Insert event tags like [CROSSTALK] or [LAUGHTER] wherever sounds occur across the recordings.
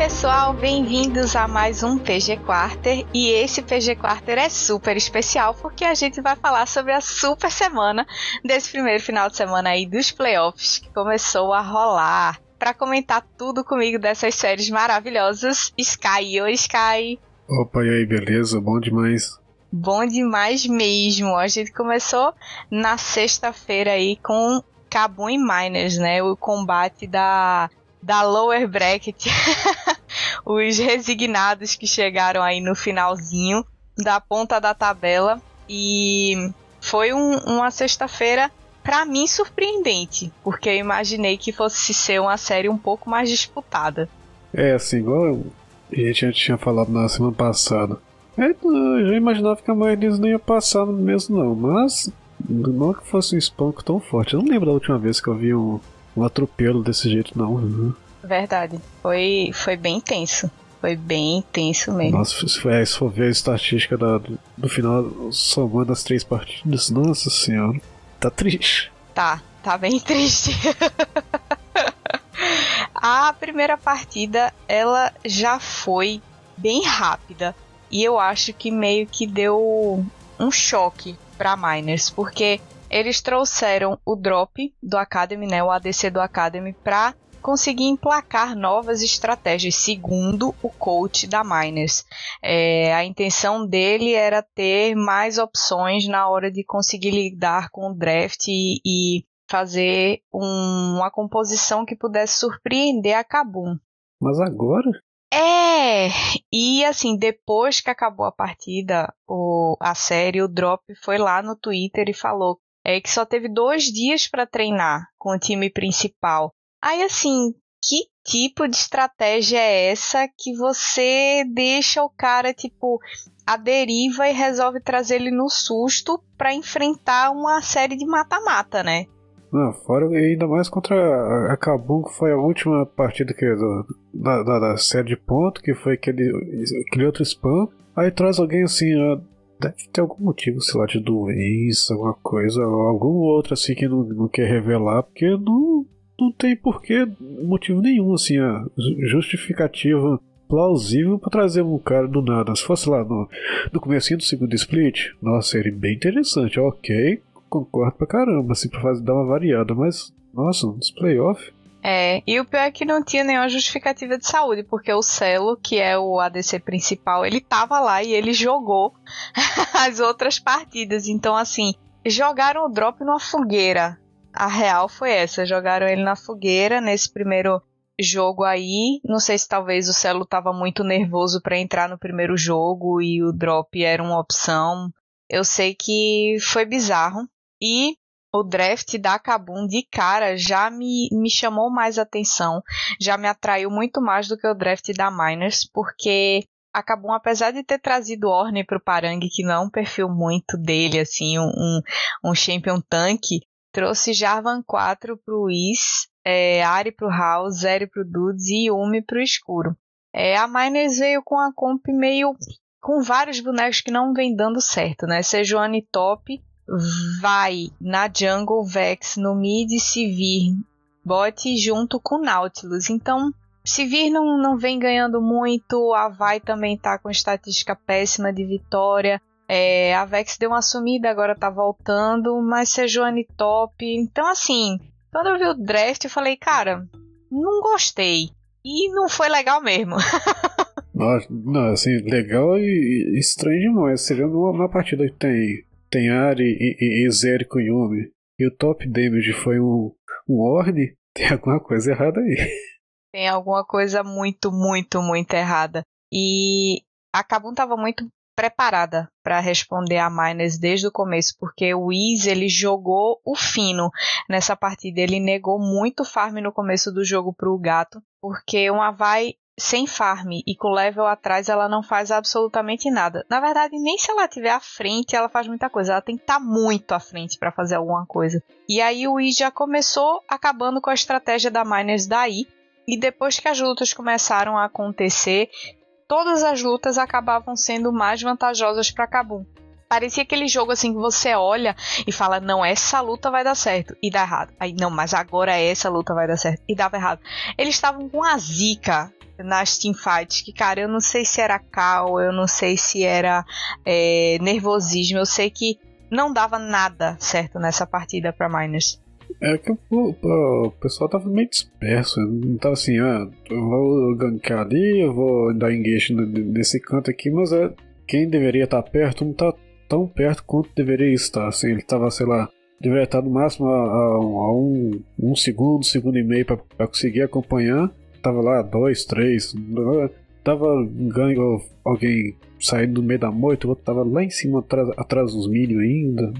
pessoal, bem-vindos a mais um PG Quarter. E esse PG Quarter é super especial porque a gente vai falar sobre a super semana desse primeiro final de semana aí dos playoffs que começou a rolar. Para comentar tudo comigo dessas séries maravilhosas, Sky. Oi, Sky. Opa, e aí, beleza? Bom demais. Bom demais mesmo. A gente começou na sexta-feira aí com Cabum e Miners, né? O combate da da lower bracket, [LAUGHS] os resignados que chegaram aí no finalzinho da ponta da tabela e foi um, uma sexta-feira para mim surpreendente, porque eu imaginei que fosse ser uma série um pouco mais disputada. É, assim, igual a gente tinha falado na semana passada. É, eu já imaginava que a maioria deles não ia passar mesmo não, mas não que fosse um espanco tão forte. Eu não lembro da última vez que eu vi um, um atropelo desse jeito, não. Uhum. Verdade. Foi, foi bem tenso. Foi bem tenso mesmo. Nossa, se for, é, se for ver a estatística da, do, do final, somando as três partidas, nossa senhora, tá triste. Tá, tá bem [LAUGHS] triste. a primeira partida, ela já foi bem rápida. E eu acho que meio que deu um choque pra Miners, porque eles trouxeram o drop do Academy, né, o ADC do Academy, pra conseguir emplacar novas estratégias, segundo o coach da Miners. É, a intenção dele era ter mais opções na hora de conseguir lidar com o draft e, e fazer um, uma composição que pudesse surpreender a Kabum. Mas agora? É, e assim, depois que acabou a partida, o, a série, o Drop foi lá no Twitter e falou é, que só teve dois dias para treinar com o time principal. Aí assim, que tipo de estratégia é essa que você deixa o cara tipo a deriva e resolve trazer ele no susto para enfrentar uma série de mata-mata, né? Não, fora ainda mais contra a Kabum, que foi a última partida que, do, da, da, da, série de ponto, que foi aquele, aquele outro spam. Aí traz alguém assim, deve ter algum motivo, sei lá, de doença, alguma coisa, algum outro assim que não, não quer revelar, porque não, não tem porquê, motivo nenhum, assim, a justificativa plausível para trazer um cara do nada. Se fosse lá no, no começo do segundo split, nossa, seria bem interessante, ok, concordo pra caramba, assim, pra fazer, dar uma variada, mas, nossa, nos playoffs. É, e o pior é que não tinha nenhuma justificativa de saúde, porque o Celo, que é o ADC principal, ele tava lá e ele jogou [LAUGHS] as outras partidas. Então, assim, jogaram o drop numa fogueira a real foi essa. Jogaram ele na fogueira nesse primeiro jogo aí. Não sei se talvez o Celo estava muito nervoso para entrar no primeiro jogo e o drop era uma opção. Eu sei que foi bizarro. E o draft da Kabum de cara já me, me chamou mais atenção, já me atraiu muito mais do que o draft da Miners, porque a Kabum, apesar de ter trazido Orne para o Parang, que não é um perfil muito dele, assim, um, um champion tanque, Trouxe Jarvan 4 pro Whis, é, Ari pro House, Zeri pro Dudes e Yumi pro Escuro. É, a Miners veio com a comp meio com vários bonecos que não vem dando certo, né? Sejuani top, vai na jungle Vex no mid Sivir bot junto com Nautilus. Então, Sivir não, não vem ganhando muito, a Vai também tá com estatística péssima de vitória. É, a Vex deu uma sumida, agora tá voltando, mas Sejuani top. Então, assim, quando eu vi o draft, eu falei, cara, não gostei. E não foi legal mesmo. [LAUGHS] não, assim, legal e, estranho demais. Você vê numa, partida que tem, tem Ari e, e, e Zeri com Yumi, e o top damage foi um, um Orne, [LAUGHS] tem alguma coisa errada aí. Tem alguma coisa muito, muito, muito errada. E a Kabum tava muito preparada para responder a Miners desde o começo, porque o Wiz ele jogou o fino nessa partida. Ele negou muito farm no começo do jogo para o gato, porque uma vai sem farm e com level atrás ela não faz absolutamente nada. Na verdade, nem se ela estiver à frente ela faz muita coisa. Ela tem que estar tá muito à frente para fazer alguma coisa. E aí o I já começou acabando com a estratégia da Miners daí. E depois que as lutas começaram a acontecer, todas as lutas acabavam sendo mais vantajosas para Kabum. Parecia aquele jogo assim que você olha e fala, não, essa luta vai dar certo. E dá errado. Aí, não, mas agora essa luta vai dar certo. E dava errado. Eles estavam com a zica nas teamfights, que, cara, eu não sei se era cal, eu não sei se era é, nervosismo, eu sei que não dava nada certo nessa partida pra Miners. É que o, o, o, pessoal tava meio disperso, não tava assim, ah, eu vou gankar ali, eu vou dar engage nesse canto aqui, mas é, quem deveria estar perto não tá tão perto quanto deveria estar. Assim, ele estava, sei lá, deveria estar no máximo a, a, a um, um segundo, segundo e meio para conseguir acompanhar. Tava lá dois, três. Tava ganho alguém saindo no meio da moita, o outro tava lá em cima atrás, atrás dos milho ainda.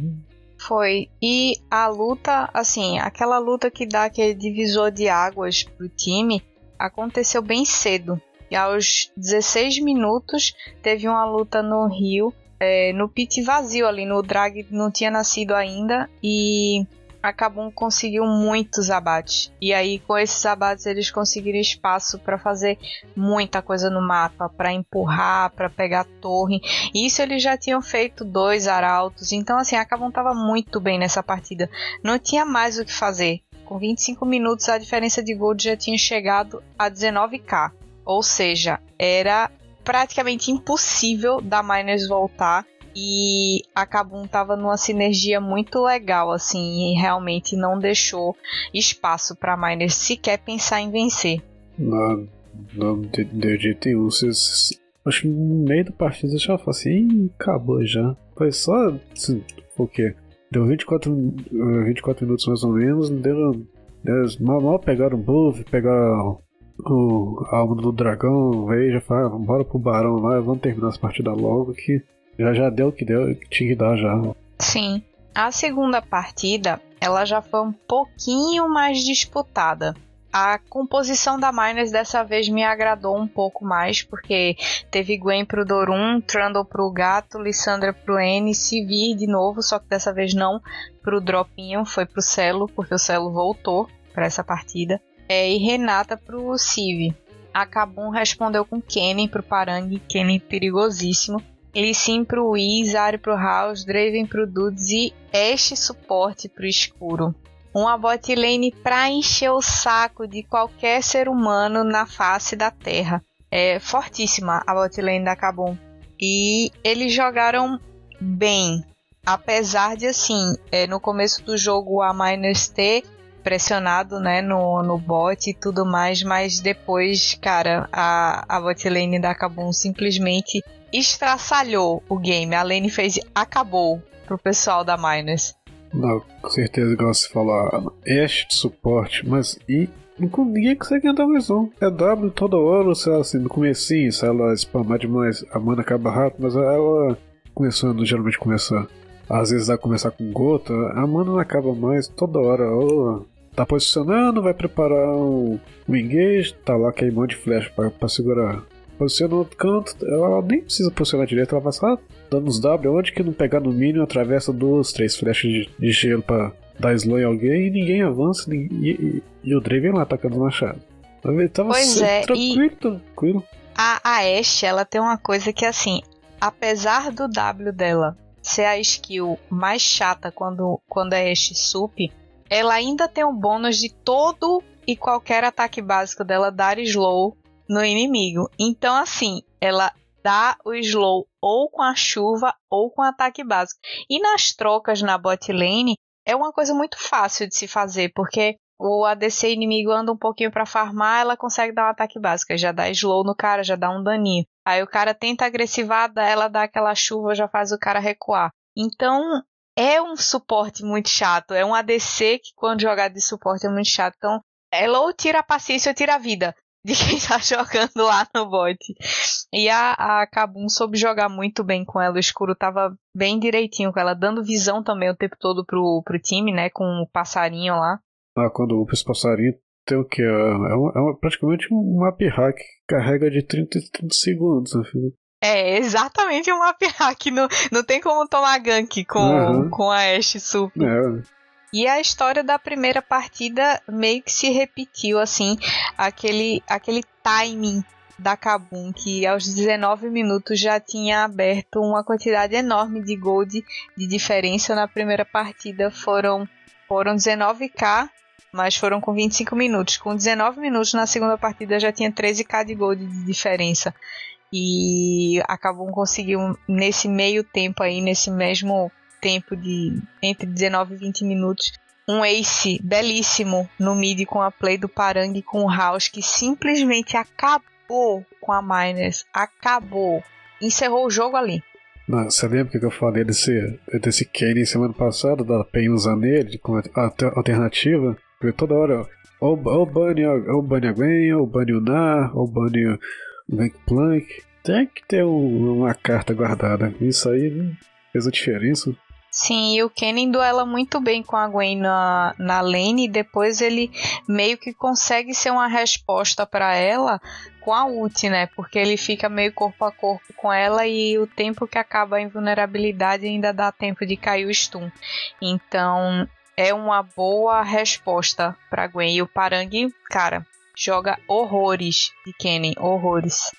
Foi. E a luta, assim, aquela luta que dá aquele divisor de águas pro time aconteceu bem cedo. E aos 16 minutos teve uma luta no Rio é, no pit vazio ali, no drag não tinha nascido ainda e acabam conseguiu muitos abates. E aí com esses abates eles conseguiram espaço para fazer muita coisa no mapa, para empurrar, para pegar torre. Isso eles já tinham feito dois arautos. Então assim, a Cabum tava muito bem nessa partida. Não tinha mais o que fazer. Com 25 minutos a diferença de gold já tinha chegado a 19k. Ou seja, era praticamente impossível da Miners voltar e a Kabum tava numa sinergia muito legal assim e realmente não deixou espaço para Miners sequer pensar em vencer. Não, não deu jeito nenhum. Acho que no meio da partida já falei assim, acabou já. Foi só. Assim, o quê? Deu 24, 24 minutos mais ou menos, deu, deu mal, mal pegaram o buff, pegaram o, a alma do dragão veio já fala, bora pro barão lá, vamos terminar essa partida logo que já já deu o que deu, tinha que dar já. Sim. A segunda partida, ela já foi um pouquinho mais disputada. A composição da Miners dessa vez me agradou um pouco mais, porque teve Gwen pro Dorum, Trundle pro Gato, Lissandra pro N, Sivir de novo, só que dessa vez não pro Dropinho, foi pro Celo, porque o Celo voltou para essa partida é, e Renata pro Civ. A Kabum respondeu com Kenny pro Parang, Kenny perigosíssimo. Sim pro Wiz, Ari pro House, Draven pro Dudes e Ashe suporte pro Escuro. Uma bot lane pra encher o saco de qualquer ser humano na face da Terra. É fortíssima a bot lane da Kabum. E eles jogaram bem. Apesar de, assim, é, no começo do jogo a Miners ter pressionado, né, no, no bot e tudo mais, mas depois, cara, a, a bot lane da Kabum simplesmente estraçalhou o game. A lane fez acabou pro pessoal da Miners. Não, com certeza, igual você falou, Ashe de suporte, mas e ninguém consegue andar mais um. É W toda hora, sei lá, assim, no comecinho, se ela spamar demais, a mana acaba rápido, mas ela começando, geralmente começa. Às vezes vai começar com gota, a mana não acaba mais toda hora. Ou tá posicionando, vai preparar o, o engage, tá lá queimando de flecha para segurar. Posiciona no outro canto, ela nem precisa posicionar direito, ela vai só dando os W, onde que não pegar no mínimo, atravessa duas, três flechas de, de gelo para dar slow em alguém e ninguém avança, ninguém, e, e, e, o Draven lá atacando o machado. Ele tava pois é, tranquilo, tranquilo. A, a Ashe, ela tem uma coisa que assim, apesar do W dela ser a skill mais chata quando, quando é Ashe sup, ela ainda tem o bônus de todo e qualquer ataque básico dela dar slow no inimigo. Então, assim, ela dá o slow ou com a chuva ou com ataque básico. E nas trocas na bot lane é uma coisa muito fácil de se fazer, porque o ADC inimigo anda um pouquinho para farmar, ela consegue dar um ataque básico, já dá slow no cara, já dá um daninho. Aí o cara tenta agressivada, ela dá aquela chuva, já faz o cara recuar. Então, é um suporte muito chato. É um ADC que, quando jogado de suporte, é muito chato. Então, ela ou tira a paciência ou tira a vida de quem tá [LAUGHS] jogando lá no bot. E a, a Kabum soube jogar muito bem com ela. O escuro tava bem direitinho com ela, dando visão também o tempo todo pro, pro time, né? Com o passarinho lá. Ah, quando o passarinho tem o que? É, uma, é uma, praticamente um map hack que carrega de 30 em 30 segundos. Né, é, exatamente um map hack. Não, não tem como tomar gank com, uhum. com a Ashe Super. É. E a história da primeira partida meio que se repetiu, assim, aquele, aquele timing da Kabum, que aos 19 minutos já tinha aberto uma quantidade enorme de gold de diferença na primeira partida. Foram, foram 19k, mas foram com 25 minutos. Com 19 minutos na segunda partida já tinha 13k de gold de diferença. E a Kabum conseguiu, nesse meio tempo aí, nesse mesmo tempo de entre 19 e 20 minutos, um ace belíssimo no mid com a play do Parang com o House que simplesmente acabou com a Miners. Acabou. Encerrou o jogo ali. Não, você lembra que eu falei desse, desse Kenny semana passada, da PEN usando ele como alternativa? Porque toda hora, ou, ou bane ou bane a Gwen, ou bane o Nar, ou bane o Gangplank. Tem que ter um, uma carta guardada. Isso aí fez a diferença. Sim, e o Kennen duela muito bem com a Gwen na, na lane e depois ele meio que consegue ser uma resposta para ela com a ult, né? Porque ele fica meio corpo a corpo com ela e o tempo que acaba a invulnerabilidade ainda dá tempo de cair o stun. Então é uma boa resposta para Gwen. E o Parang, cara, joga horrores de Kennen, horrores.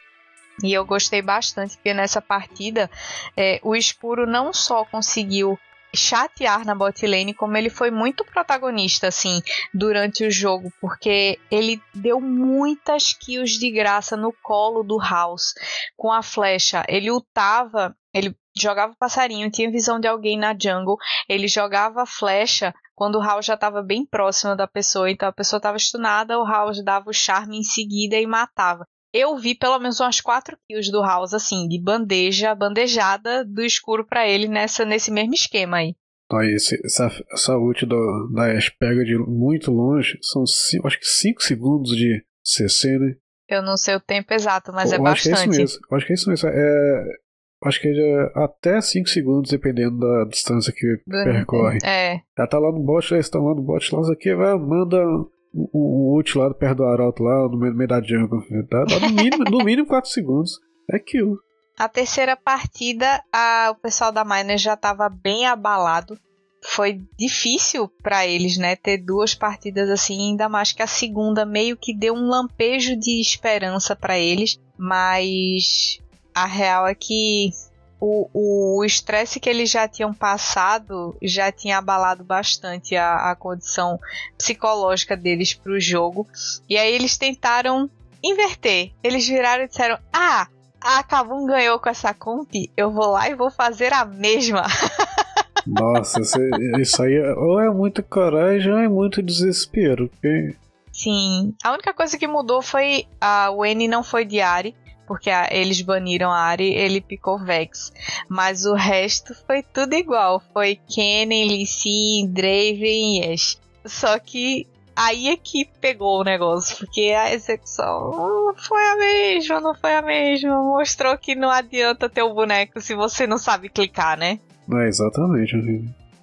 E eu gostei bastante, porque nessa partida é, o escuro não só conseguiu chatear na bot lane, como ele foi muito protagonista, assim, durante o jogo, porque ele deu muitas kills de graça no colo do House com a flecha. Ele ultava, ele jogava passarinho, tinha visão de alguém na jungle, ele jogava flecha quando o House já estava bem próximo da pessoa, então a pessoa estava stunada, o House dava o charme em seguida e matava eu vi pelo menos umas 4 kills do House, assim, de bandeja, bandejada do escuro para ele nessa, nesse mesmo esquema aí. Aí, essa, essa ult do, da Ash pega de muito longe, são cinco, acho que 5 segundos de CC, né? Eu não sei o tempo exato, mas é eu é acho bastante. Que é isso mesmo. Eu acho que é isso mesmo. É, acho que é até 5 segundos, dependendo da distância que do, percorre. É. Ela tá lá no bot, eles estão lá no bot, lá, aqui, vai, manda o, ult lá perto do Arauto lá, no meio, no meio da jungle. Dá, dá no mínimo, no mínimo 4 segundos. É aquilo. A terceira partida, a, o pessoal da Miner já estava bem abalado. Foi difícil para eles, né, ter duas partidas assim, ainda mais que a segunda meio que deu um lampejo de esperança para eles, mas a real é que o estresse que eles já tinham passado já tinha abalado bastante a, a condição psicológica deles para o jogo. E aí eles tentaram inverter. Eles viraram e disseram: Ah, a Kabum ganhou com essa comp, eu vou lá e vou fazer a mesma. [LAUGHS] Nossa, isso aí é, ou é muita coragem ou é muito desespero. Porque... Sim, a única coisa que mudou foi a N não foi de Ari porque a, eles baniram a Ari, ele picou Vex. Mas o resto foi tudo igual. Foi Kennen, Lee Sin, Draven e Ash. Só que aí é que pegou o negócio, porque a execução não foi a mesma, não foi a mesma. Mostrou que não adianta ter o boneco se você não sabe clicar, né? É, exatamente.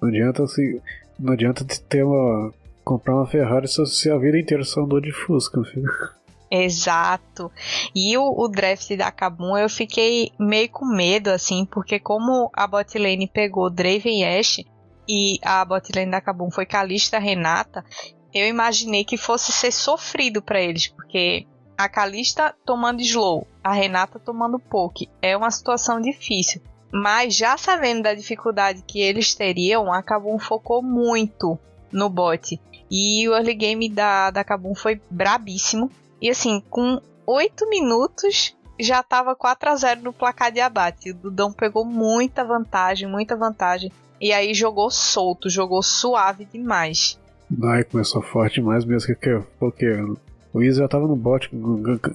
Não adianta se. Não adianta ter uma. comprar uma Ferrari se a vida inteira só andou de Fusca, filho. [LAUGHS] Exato. E o, o, draft da Kabum eu fiquei meio com medo, assim, porque como a botlane pegou Draven Ashe e a botlane da Kabum foi Kalista Renata, eu imaginei que fosse ser sofrido para eles, porque a Kalista tomando slow, a Renata tomando poke, é uma situação difícil. Mas já sabendo da dificuldade que eles teriam, a Kabum focou muito no bot. E o early game da, da Kabum foi brabíssimo. E assim, com 8 minutos já estava 4 a 0 no placar de abate. O Dudão pegou muita vantagem, muita vantagem. E aí jogou solto, jogou suave demais. Ai, começou forte demais mesmo, porque o Izzy já tava no bot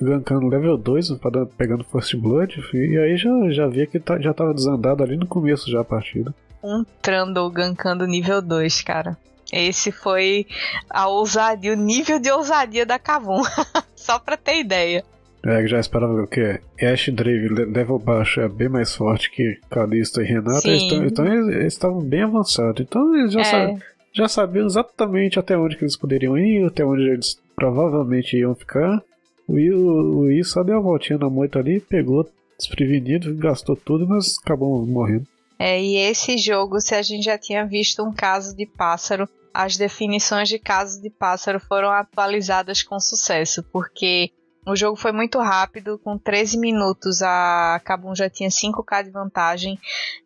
gankando level 2, pegando First Blood, e aí já, já via que tá, já tava desandado ali no começo já a partida. Um Trundle gankando nível 2, cara. Esse foi a ousadia, o nível de ousadia da Kavum. [LAUGHS] Só pra ter ideia. É, já esperava o quê? Ash Drave, level baixo, é bem mais forte que Calista e Renata. Então, então eles estavam bem avançados. Então eles já, é. já sabiam exatamente até onde que eles poderiam ir, até onde eles provavelmente iam ficar. O I, o, I só deu uma voltinha na moita ali, pegou desprevenido, gastou tudo, mas acabou morrendo. É, e esse jogo, se a gente já tinha visto um caso de pássaro, as definições de caso de pássaro foram atualizadas com sucesso, porque o jogo foi muito rápido, com 13 minutos a Kabum já tinha 5k de vantagem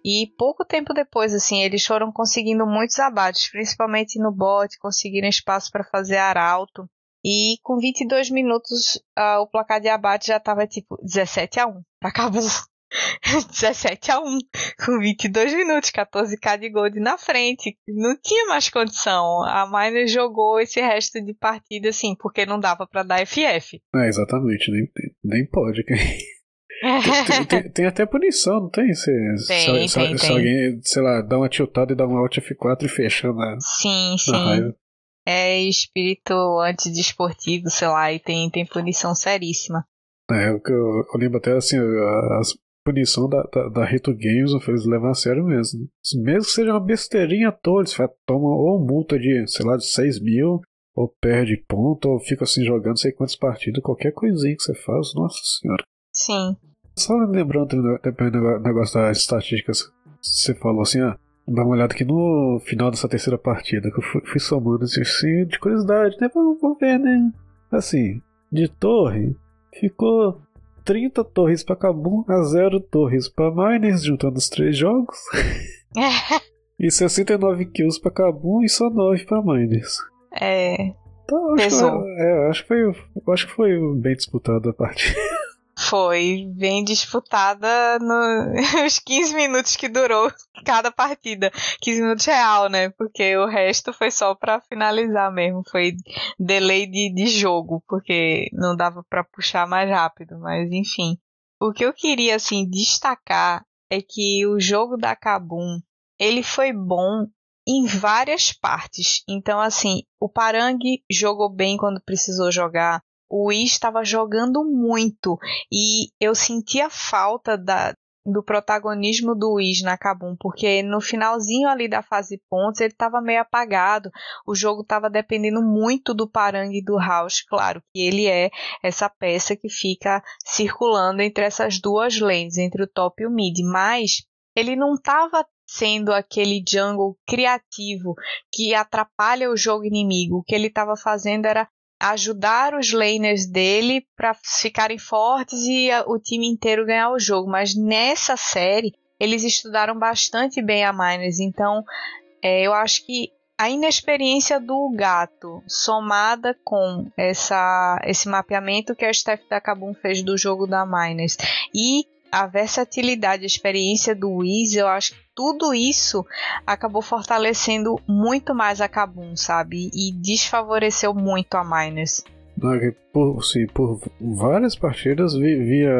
e pouco tempo depois, assim, eles foram conseguindo muitos abates, principalmente no bot, conseguiram espaço para fazer arauto. E com 22 minutos, uh, o placar de abate já estava tipo 17 a 1 para Kabum. [LAUGHS] 17 a 1 com 22 minutos, 14k de gold na frente. Não tinha mais condição. A Miner jogou esse resto de partida assim, porque não dava para dar FF. É, exatamente, nem, nem pode. tem, tem, tem, até punição, não tem? Se, tem, se, se, tem. alguém, sei lá, dá uma tiltada e dá um Alt F4 e fecha na, sim, na sim. raiva. É espírito antidesportivo, sei lá, e tem, tem punição seríssima. É, eu, eu, eu lembro até assim, as punição da, da, da Reto Games, eles levam a sério mesmo. Mesmo que seja uma besteirinha toda, eles tomam ou multa de, sei lá, de 6 mil, ou perde ponto, ou fica assim jogando sei quantas partidas, qualquer coisinha que você faz, nossa senhora. Sim. Só lembrando também do negócio das estatísticas, você falou assim, ah, dá uma olhada aqui no final dessa terceira partida, que eu fui, fui somando assim, assim, de curiosidade, né? Vamos ver, né? Assim, de torre, ficou 30 torres para Kabum a 0 torres para Miners, juntando os três jogos. [LAUGHS] e 69 kills para Kabum e só 9 para Miners. É. Então, acho, que, é, acho, que foi, acho que foi bem disputada a partida. [LAUGHS] Foi bem disputada nos [LAUGHS] 15 minutos que durou cada partida. 15 minutos real, né? Porque o resto foi só para finalizar mesmo. Foi delay de, de jogo, porque não dava para puxar mais rápido. Mas enfim. O que eu queria, assim, destacar é que o jogo da Kabum, ele foi bom em várias partes. Então, assim, o Parang jogou bem quando precisou jogar o Wii estava jogando muito e eu sentia falta da, do protagonismo do Wiz na Kabum, porque no finalzinho ali da fase pontos ele estava meio apagado, o jogo estava dependendo muito do Parang e do House, claro que ele é essa peça que fica circulando entre essas duas lanes, entre o top e o mid, mas ele não estava sendo aquele jungle criativo que atrapalha o jogo inimigo. O que ele estava fazendo era ajudar os laners dele para ficarem fortes e o time inteiro ganhar o jogo. Mas nessa série eles estudaram bastante bem a Miners, então é, eu acho que a inexperiência do gato, somada com essa, esse mapeamento que a Steph da Kabum fez do jogo da Miners e a versatilidade, a experiência do Wiz, eu acho que tudo isso acabou fortalecendo muito mais a Kabum, sabe? E desfavoreceu muito a Miners. Por, sim, por várias partidas via,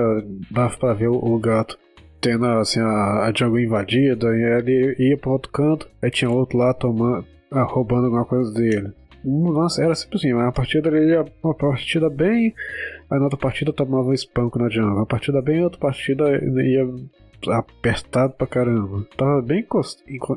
dava pra ver o, gato tendo assim, a, a jungle invadida, e ele ia para outro canto, aí tinha outro lá tomando, ah, roubando alguma coisa dele. Nossa, era sempre assim, partida ia uma partida bem, aí na outra partida tomava um espanco na jungle, uma partida bem, outra partida ia apertado pra caramba. Tava bem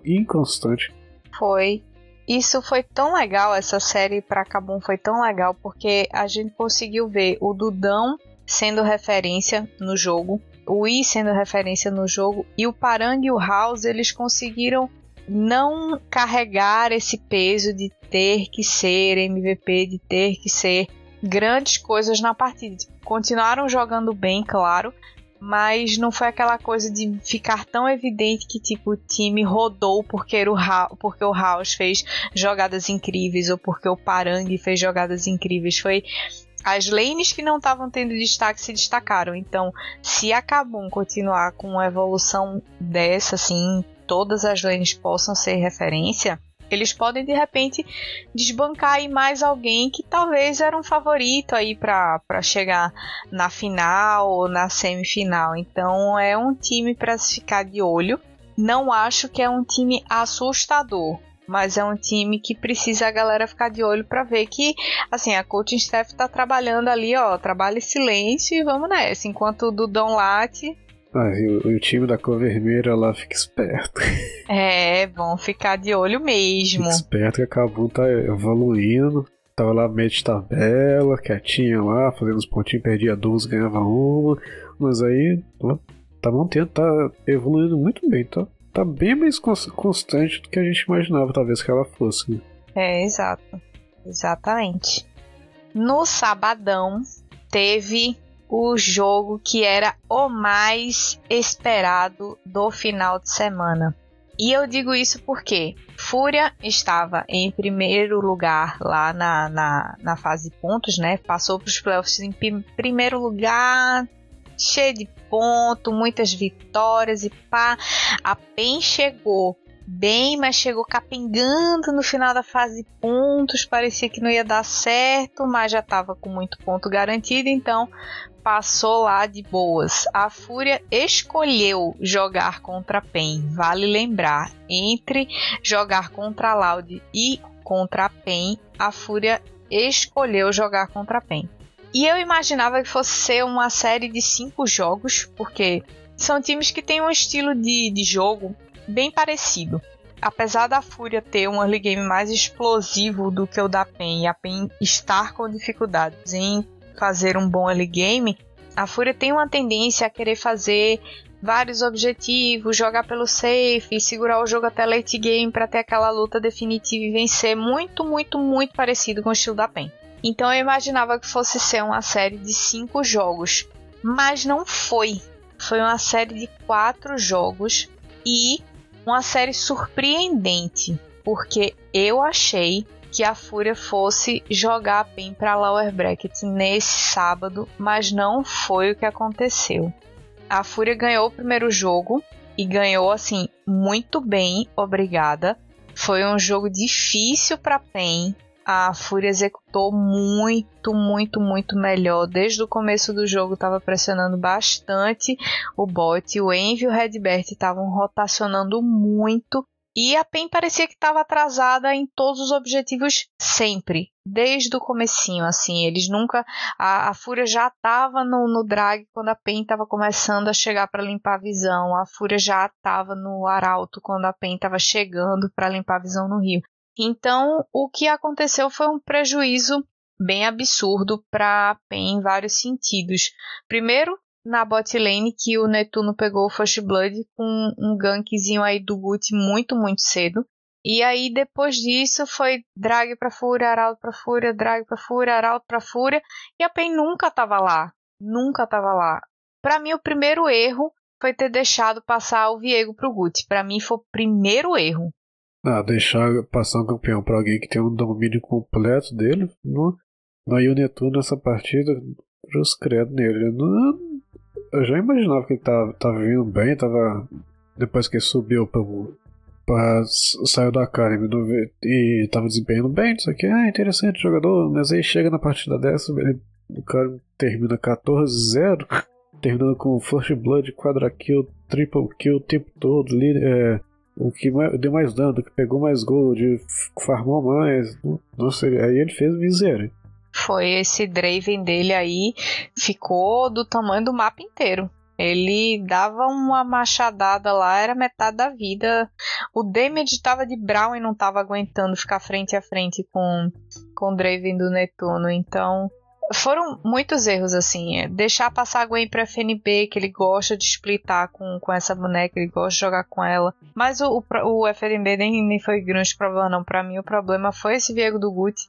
inconstante. Foi. Isso foi tão legal, essa série pra Kabum foi tão legal, porque a gente conseguiu ver o Dudão sendo referência no jogo, o I sendo referência no jogo, e o Parang e o House eles conseguiram não carregar esse peso de ter que ser MVP, de ter que ser grandes coisas na partida. Continuaram jogando bem, claro, mas não foi aquela coisa de ficar tão evidente que tipo o time rodou porque o, porque o House fez jogadas incríveis ou porque o Parang fez jogadas incríveis. Foi as lanes que não estavam tendo destaque se destacaram. Então, se a Kabum continuar com uma evolução dessa, assim, todas as lanes possam ser referência, eles podem de repente desbancar aí mais alguém que talvez era um favorito aí para chegar na final ou na semifinal. Então é um time para se ficar de olho. Não acho que é um time assustador, mas é um time que precisa a galera ficar de olho para ver que, assim, a coaching staff tá trabalhando ali, ó, trabalha em silêncio e vamos nessa. Enquanto o Dudão late, Ah, e o, o time da cor vermelha lá fica esperto. É, bom ficar de olho mesmo. Fica esperto que a Kabum tá evoluindo. Tava lá meio de tabela, quietinha lá, fazendo os pontinhos, perdia duas, ganhava uma. Mas aí, ó, tá mantendo, tá evoluindo muito bem, tá? Tá bem mais constante do que a gente imaginava, talvez, que ela fosse. Né? É, exato. Exatamente. No sabadão, teve o jogo que era o mais esperado do final de semana. E eu digo isso porque Fúria estava em primeiro lugar lá na, na, na fase pontos, né? Passou para os playoffs em primeiro lugar, cheio de ponto, muitas vitórias e pá. A PEN chegou bem, mas chegou capengando no final da fase pontos. Parecia que não ia dar certo, mas já estava com muito ponto garantido, então passou lá de boas. A Fúria escolheu jogar contra PEN. Vale lembrar, entre jogar contra Loud e contra PEN, a Fúria escolheu jogar contra PEN. E eu imaginava que fosse ser uma série de cinco jogos, porque são times que têm um estilo de, de jogo bem parecido. Apesar da Fúria ter um early game mais explosivo do que o da PEN e a PEN estar com dificuldades em fazer um bom early game, a Fúria tem uma tendência a querer fazer vários objetivos, jogar pelo safe, segurar o jogo até late game para ter aquela luta definitiva e vencer, muito, muito, muito parecido com o estilo da PEN. Então eu imaginava que fosse ser uma série de cinco jogos, mas não foi. Foi uma série de quatro jogos e uma série surpreendente, porque eu achei que a Fúria fosse jogar a PEN para Lower Bracket nesse sábado, mas não foi o que aconteceu. A Fúria ganhou o primeiro jogo e ganhou assim muito bem, obrigada. Foi um jogo difícil para PEN, a Fúria executou muito, muito, muito melhor. Desde o começo do jogo estava pressionando bastante o bot. O Envy e o Redbert estavam rotacionando muito. E a PEN parecia que estava atrasada em todos os objetivos sempre, desde o comecinho, assim, eles nunca, a, a Fúria já estava no, no drag quando a PEN estava começando a chegar para limpar a visão, a Fúria já estava no Arauto quando a PEN estava chegando para limpar a visão no Rio. Então, o que aconteceu foi um prejuízo bem absurdo para a PEN em vários sentidos. Primeiro, na bot lane, que o Netuno pegou o First Blood com um gankzinho aí do Guti muito, muito cedo. E aí, depois disso, foi drag pra Fúria, Arauto pra Fúria, drag pra Fúria, Arauto pra Fúria. E a PEN nunca tava lá. Nunca tava lá. Para mim, o primeiro erro foi ter deixado passar o Viego pro Guti. Para mim, foi o primeiro erro. Ah, deixar passar um campeão para alguém que tem um domínio completo dele, não, não ia o Netuno nessa partida, os credo nele. Não, eu já imaginava que ele tava, tava vindo bem, tava. Depois que ele subiu pra, pra saiu da Academy e tava desempenhando bem, isso aqui é interessante jogador, mas aí chega na partida dessa, ele, o cara termina 14-0, [LAUGHS] terminando com First Blood, Quadra Kill, Triple Kill o tempo todo, é, o que deu mais dano, o que pegou mais gold, farmou mais. Nossa, aí ele fez miséria. Foi esse Draven dele aí, ficou do tamanho do mapa inteiro. Ele dava uma machadada lá, era metade da vida. O damage estava de Brown e não estava aguentando ficar frente a frente com, com o Draven do Netuno. Então, foram muitos erros, assim. É deixar passar a Gwen pra FNB, que ele gosta de splitar com, com essa boneca, ele gosta de jogar com ela. Mas o, o, o FNB nem, nem foi grande problema, não. Pra mim, o problema foi esse Viego do Guti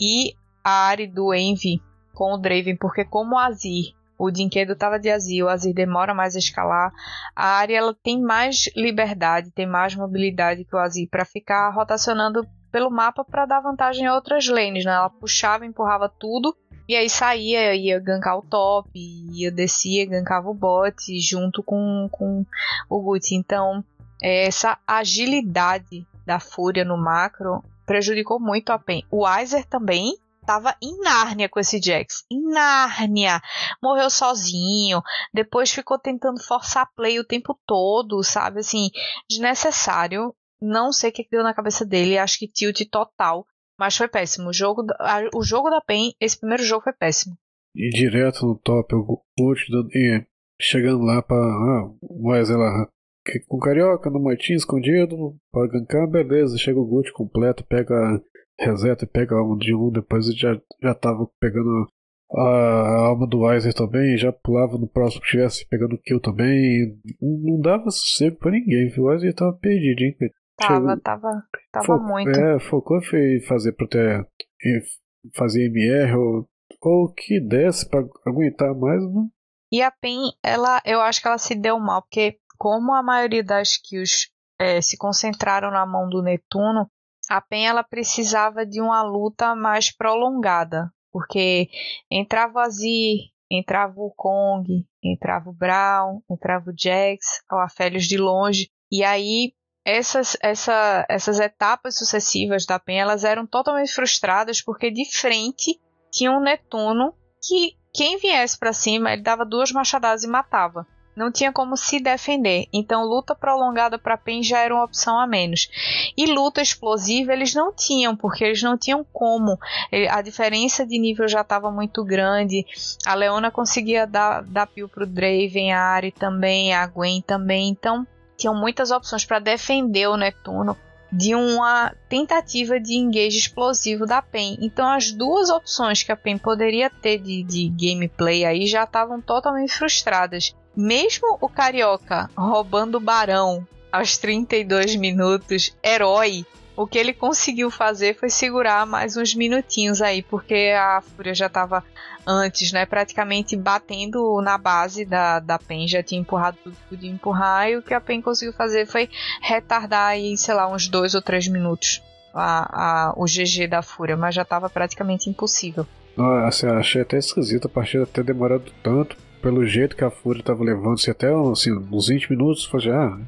e a Ari do Envy com o Draven, porque como o Azir o Dinquedo tava de Azir, o Azir demora mais a escalar. A área ela tem mais liberdade, tem mais mobilidade que o Azir para ficar rotacionando pelo mapa para dar vantagem a outras lanes, né? Ela puxava, empurrava tudo e aí saía, ia gankar o top, ia descia, gankava o bot junto com, com o Guti. Então, essa agilidade da Fúria no macro prejudicou muito a PEN. O Weiser também tava em Nárnia com esse Jax. Em Nárnia. Morreu sozinho. Depois ficou tentando forçar play o tempo todo, sabe? Assim, desnecessário. Não sei o que deu na cabeça dele. Acho que tilt total. Mas foi péssimo. O jogo, a, o jogo da PEN, esse primeiro jogo foi péssimo. E direto no top, o e chegando lá pra. Ah, mais ela com carioca no moitinho escondido, pra gankar, beleza. Chega o Gucci completo, pega reseta e pega a alma de um, depois já, já tava pegando a alma do Weiser também, já pulava no próximo que estivesse pegando kill também. Não dava sossego pra ninguém, viu? O Weiser tava perdido, hein? Tava, Chegou, tava, tava fo muito. É, focou em fazer prote... fazer MR ou, ou que desse pra aguentar mais, né? E a PEN, ela, eu acho que ela se deu mal, porque como a maioria das kills é, se concentraram na mão do Netuno, a PEN ela precisava de uma luta mais prolongada, porque entrava o Azir, entrava o Kong, entrava o Brown, entrava o Jax, o Afélios de longe, e aí essas, essa, essas etapas sucessivas da PEN elas eram totalmente frustradas porque de frente tinha um Netuno que quem viesse para cima ele dava duas machadadas e matava não tinha como se defender. Então, luta prolongada para PEN já era uma opção a menos. E luta explosiva eles não tinham, porque eles não tinham como. A diferença de nível já estava muito grande. A Leona conseguia dar, dar pio pro Draven, a Ari também, a Gwen também. Então, tinham muitas opções para defender o Netuno de uma tentativa de engage explosivo da PEN. Então as duas opções que a PEN poderia ter de, de gameplay aí já estavam totalmente frustradas. Mesmo o Carioca roubando o Barão aos 32 minutos, herói, o que ele conseguiu fazer foi segurar mais uns minutinhos aí, porque a Fúria já estava antes, né, praticamente batendo na base da, da PEN, já tinha empurrado tudo que podia empurrar, e o que a PEN conseguiu fazer foi retardar aí, sei lá, uns dois ou três minutos a, a, o GG da Fúria, mas já estava praticamente impossível. Ah, assim, achei até esquisito a partida ter demorado tanto, pelo jeito que a Fúria tava levando-se até assim, uns 20 minutos, falei, ah,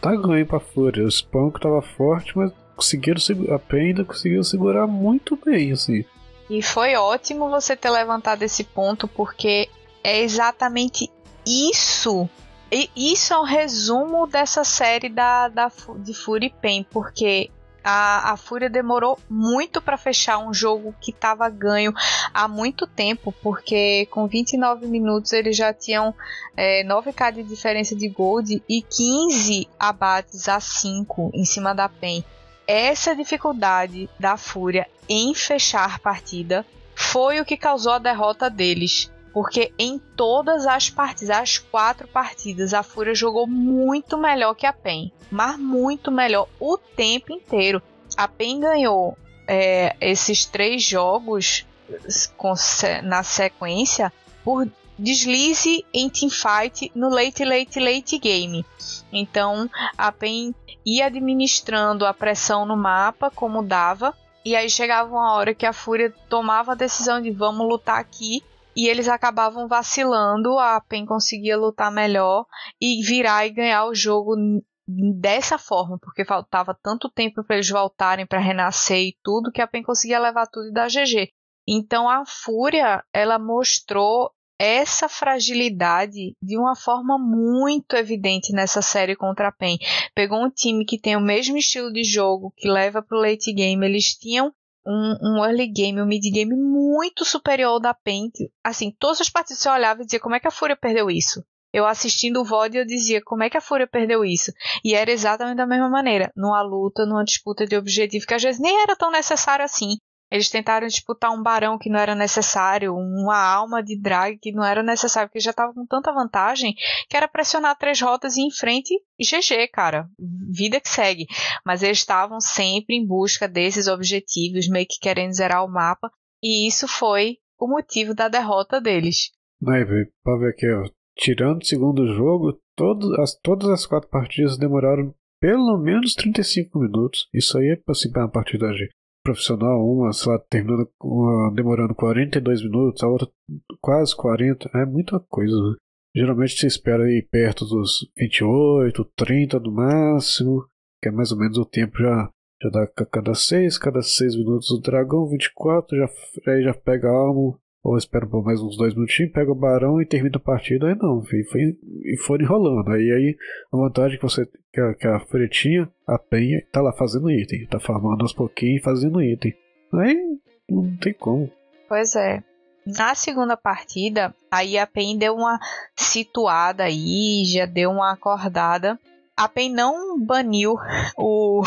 tá ganho pra Fúria. O Spunk tava forte, mas conseguiram a PEN ainda conseguiu segurar muito bem, assim. E foi ótimo você ter levantado esse ponto, porque é exatamente isso. E isso é um resumo dessa série da, da, de Fury Pen, porque a, a Fúria demorou muito para fechar um jogo que estava ganho há muito tempo, porque com 29 minutos eles já tinham é, 9k de diferença de gold e 15 abates a 5 em cima da PEN. Essa dificuldade da Fúria em fechar partida foi o que causou a derrota deles porque em todas as partidas, as quatro partidas, a Fúria jogou muito melhor que a PEN, mas muito melhor o tempo inteiro. A PEN ganhou é, esses três jogos com, na sequência por deslize em teamfight no late, late, late game. Então a PEN ia administrando a pressão no mapa como dava. E aí chegava uma hora que a Fúria tomava a decisão de vamos lutar aqui e eles acabavam vacilando, a PEN conseguia lutar melhor e virar e ganhar o jogo dessa forma, porque faltava tanto tempo para eles voltarem para renascer e tudo que a PEN conseguia levar tudo e dar GG. Então a Fúria, ela mostrou essa fragilidade de uma forma muito evidente nessa série contra a PEN. Pegou um time que tem o mesmo estilo de jogo, que leva para o late game, eles tinham um, um early game, um mid game muito superior da Paint. Assim, todas as partidas você olhava e dizia como é que a Fúria perdeu isso. Eu assistindo o VOD eu dizia como é que a Fúria perdeu isso. E era exatamente da mesma maneira. Numa luta, numa disputa de objetivo, que às vezes nem era tão necessário assim. Eles tentaram disputar um barão que não era necessário, uma alma de drag que não era necessário, porque já estava com tanta vantagem que era pressionar três rotas e em frente e GG, cara. Vida que segue. Mas eles estavam sempre em busca desses objetivos, meio que querendo zerar o mapa, e isso foi o motivo da derrota deles. Aí, pra ver aqui, ó. Tirando o segundo jogo, todas as, todas as quatro partidas demoraram pelo menos 35 minutos. Isso aí é assim, uma partida profissional, uma, lá, terminando, uma, demorando 42 minutos, a outra quase 40, é muita coisa, né? Geralmente se espera aí perto dos 28, 30 no máximo, que é mais ou menos o tempo já, já dá cada 6, cada 6 minutos o dragão, 24, já, aí já pega almo, ou espera por mais uns dois minutinhos, pega o barão e termina a partida. Aí não, foi, foi, e enrolando. Aí, aí a vantagem que você que a, que a Fretinha, a Penha, tá lá fazendo item, tá farmando aos pouquinhos e fazendo item. Aí não tem como. Pois é. Na segunda partida, aí a PEN deu uma situada aí, já deu uma acordada. A PEN não baniu o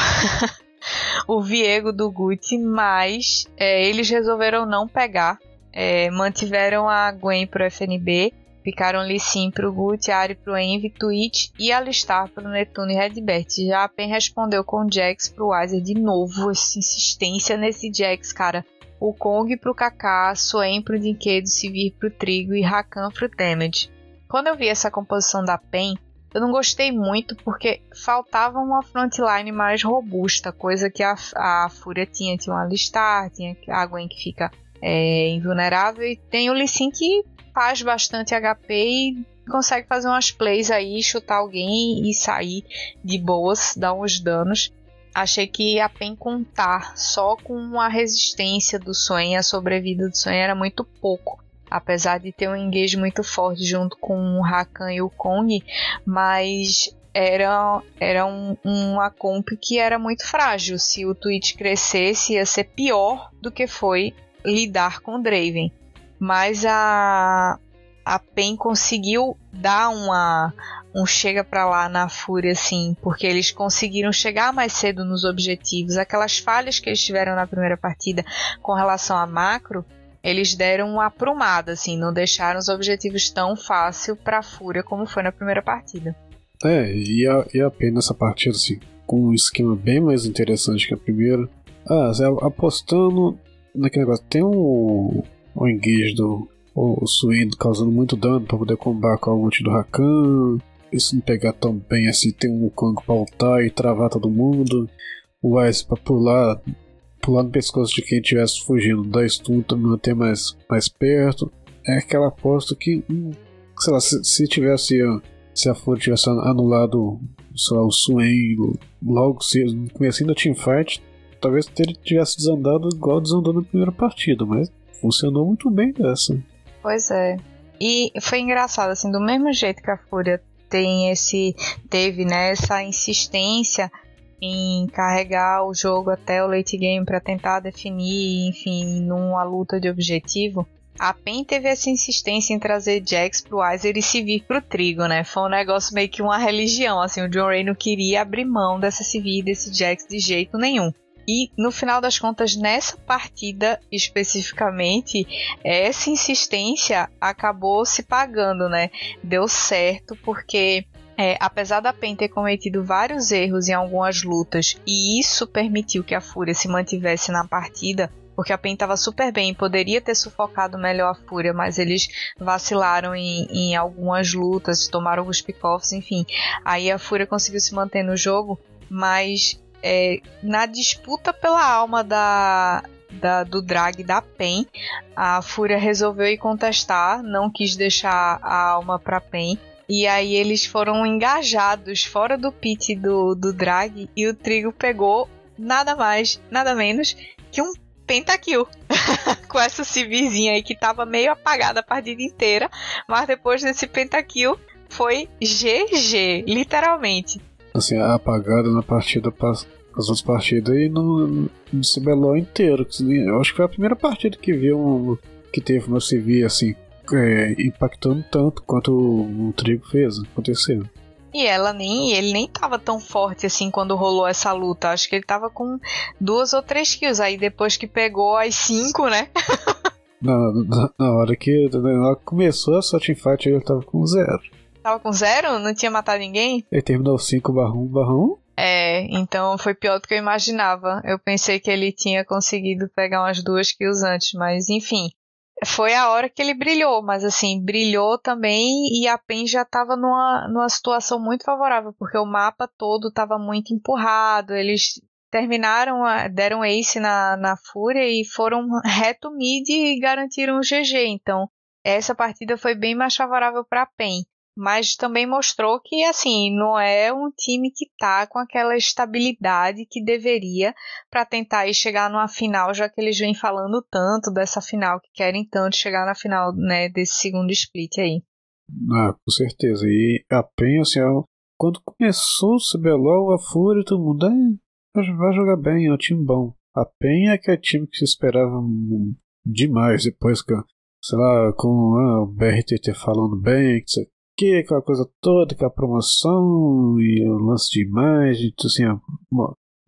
[LAUGHS] o Viego do Gucci, mas é, eles resolveram não pegar. É, mantiveram a Gwen pro FNB, ficaram Lee Sin pro Gucci, Ari pro Envy, Twitch e Alistar pro Netuno e Redbert. Já a PEN respondeu com Jax pro Wiser de novo, essa insistência nesse Jax, cara. O Kong pro Kaká, Swain pro Dinquedo, Sivir pro Trigo e Rakan pro Damage. Quando eu vi essa composição da PEN, eu não gostei muito porque faltava uma frontline mais robusta, coisa que a, a Fúria tinha. Tinha uma Alistar, tinha a Gwen que fica é, invulnerável e tem o Lee Sin que faz bastante HP e consegue fazer umas plays aí, chutar alguém e sair de boas, dar uns danos. Achei que a PEN contar só com a resistência do sonho, a sobrevida do sonho era muito pouco apesar de ter um engage muito forte junto com o Rakan e o Kong, mas era, era um, uma comp que era muito frágil. Se o Twitch crescesse, ia ser pior do que foi lidar com Draven. Mas a, a PEN conseguiu dar uma um chega para lá na fúria assim, porque eles conseguiram chegar mais cedo nos objetivos. Aquelas falhas que eles tiveram na primeira partida com relação a macro, eles deram uma aprumada, assim, não deixaram os objetivos tão fácil para a Fúria como foi na primeira partida. É, e a, e a pena essa partida, assim, com um esquema bem mais interessante que a primeira. Ah, apostando naquele negócio, tem o, o engage do o, o Suindo causando muito dano para poder combater com a ult do Rakan. Isso não pegar tão bem assim, tem um Kong pra ultar e travar todo mundo. O Ice pra pular pular no pescoço de quem estivesse fugindo, dar stun, manter mais, mais perto. É aquela aposta que, hum, sei lá, se, se tivesse, se a Fúria tivesse anulado, sei lá, o Swain logo se, no começo da teamfight, talvez ele tivesse desandado igual desandou na primeira partida, mas funcionou muito bem dessa. Pois é. E foi engraçado, assim, do mesmo jeito que a Fúria tem esse teve né, essa insistência em carregar o jogo até o late game para tentar definir, enfim, numa luta de objetivo. A PEN teve essa insistência em trazer Jax pro Weiser e se vir pro Trigo, né? Foi um negócio meio que uma religião, assim, o John Ray não queria abrir mão dessa Sivir desse Jax de jeito nenhum. E no final das contas, nessa partida especificamente, essa insistência acabou se pagando, né? Deu certo porque é, apesar da PEN ter cometido vários erros em algumas lutas e isso permitiu que a Fúria se mantivesse na partida, porque a PEN estava super bem, poderia ter sufocado melhor a Fúria, mas eles vacilaram em, em algumas lutas, tomaram os pick-offs, enfim. Aí a Fúria conseguiu se manter no jogo, mas é, na disputa pela alma da, da, do drag da PEN, a Fúria resolveu ir contestar, não quis deixar a alma para PEN e aí eles foram engajados fora do pit do, do drag e o Trigo pegou nada mais, nada menos que um pentakill. [LAUGHS] com essa civizinha aí que tava meio apagada a partida inteira, mas depois desse pentakill foi GG, literalmente. Assim, apagada na partida as outras partidas e no, no CBLOL inteiro. Eu acho que foi a primeira partida que viu um, que teve uma CV assim é, impactando tanto quanto o, o Trigo fez acontecer. E ela nem, ele nem tava tão forte assim quando rolou essa luta. Acho que ele tava com duas ou três kills. Aí depois que pegou as cinco, né? [LAUGHS] na, na, na, hora que ela começou essa teamfight, ele tava com zero. Tava com zero? Não tinha matado ninguém? Ele terminou 5 barra 1 barra 1. É, então foi pior do que eu imaginava. Eu pensei que ele tinha conseguido pegar umas duas kills antes, mas enfim foi a hora que ele brilhou, mas assim, brilhou também e a PEN já estava numa, numa situação muito favorável, porque o mapa todo estava muito empurrado, eles terminaram, deram ace na, na Fúria e foram reto mid e garantiram o GG, então essa partida foi bem mais favorável para a PEN mas também mostrou que assim não é um time que tá com aquela estabilidade que deveria para tentar chegar numa final, já que eles vêm falando tanto dessa final que querem tanto chegar na final, né, desse segundo split aí. Ah, com certeza. E a PEN, assim, quando começou o CBLOL, a Fúria, todo mundo é, vai jogar bem, é um time bom. A PEN é que é time que se esperava demais depois que sei lá, com ah, o BRTT falando bem, que aqui, aquela coisa toda, que a promoção e o lance de imagem, assim,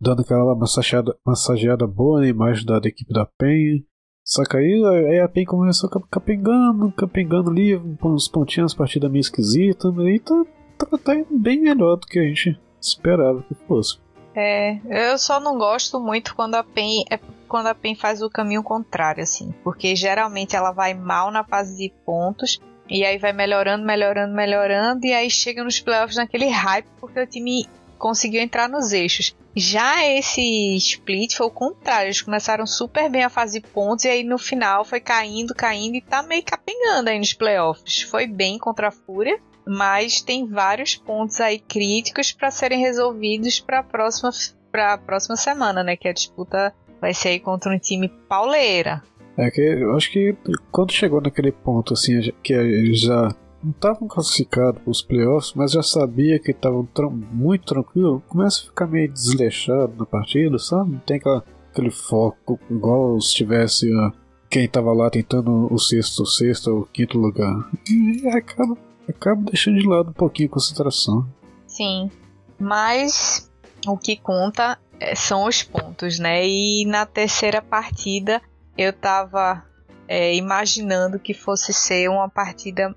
dando aquela massageada, massageada boa na imagem da, da equipe da PEN. Só que aí, aí a PEN começou capengando, capengando ali, com uns pontinhos, partida meio esquisita, né? e tá, tá, tá bem melhor do que a gente esperava que fosse. É, eu só não gosto muito quando a PEN é quando a PEN faz o caminho contrário, assim, porque geralmente ela vai mal na fase de pontos e aí vai melhorando, melhorando, melhorando e aí chega nos playoffs naquele hype porque o time conseguiu entrar nos eixos. Já esse split foi o contrário, eles começaram super bem a fazer pontos e aí no final foi caindo, caindo e tá meio capengando aí nos playoffs. Foi bem contra a Fúria, mas tem vários pontos aí críticos para serem resolvidos para a próxima para próxima semana, né, que a disputa vai ser aí contra um time pauleira. É que eu acho que quando chegou naquele ponto assim que eles já não estavam classificados para os playoffs, mas já sabia que estavam muito tranquilo, começa a ficar meio desleixado na partida, sabe? Não tem aquela, aquele foco igual se tivesse uh, quem estava lá tentando o sexto, o sexto ou o quinto lugar. E acaba, acaba deixando de lado um pouquinho a concentração. Sim, mas o que conta é, são os pontos, né? E na terceira partida eu tava é, imaginando que fosse ser uma partida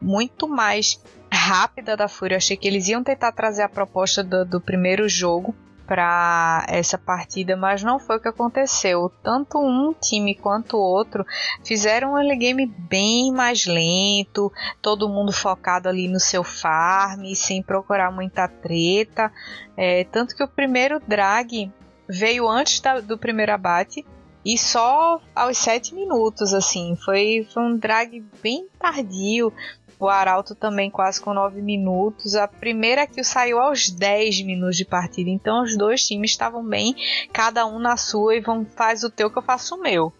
muito mais rápida da Fúria. Eu achei que eles iam tentar trazer a proposta do, do primeiro jogo para essa partida, mas não foi o que aconteceu. Tanto um time quanto o outro fizeram um early game bem mais lento, todo mundo focado ali no seu farm, sem procurar muita treta. É, tanto que o primeiro drag veio antes da, do primeiro abate e só aos 7 minutos, assim. Foi, foi um drag bem tardio. O Arauto também quase com 9 minutos. A primeira que saiu aos 10 minutos de partida. Então os dois times estavam bem, cada um na sua, e vão faz o teu que eu faço o meu.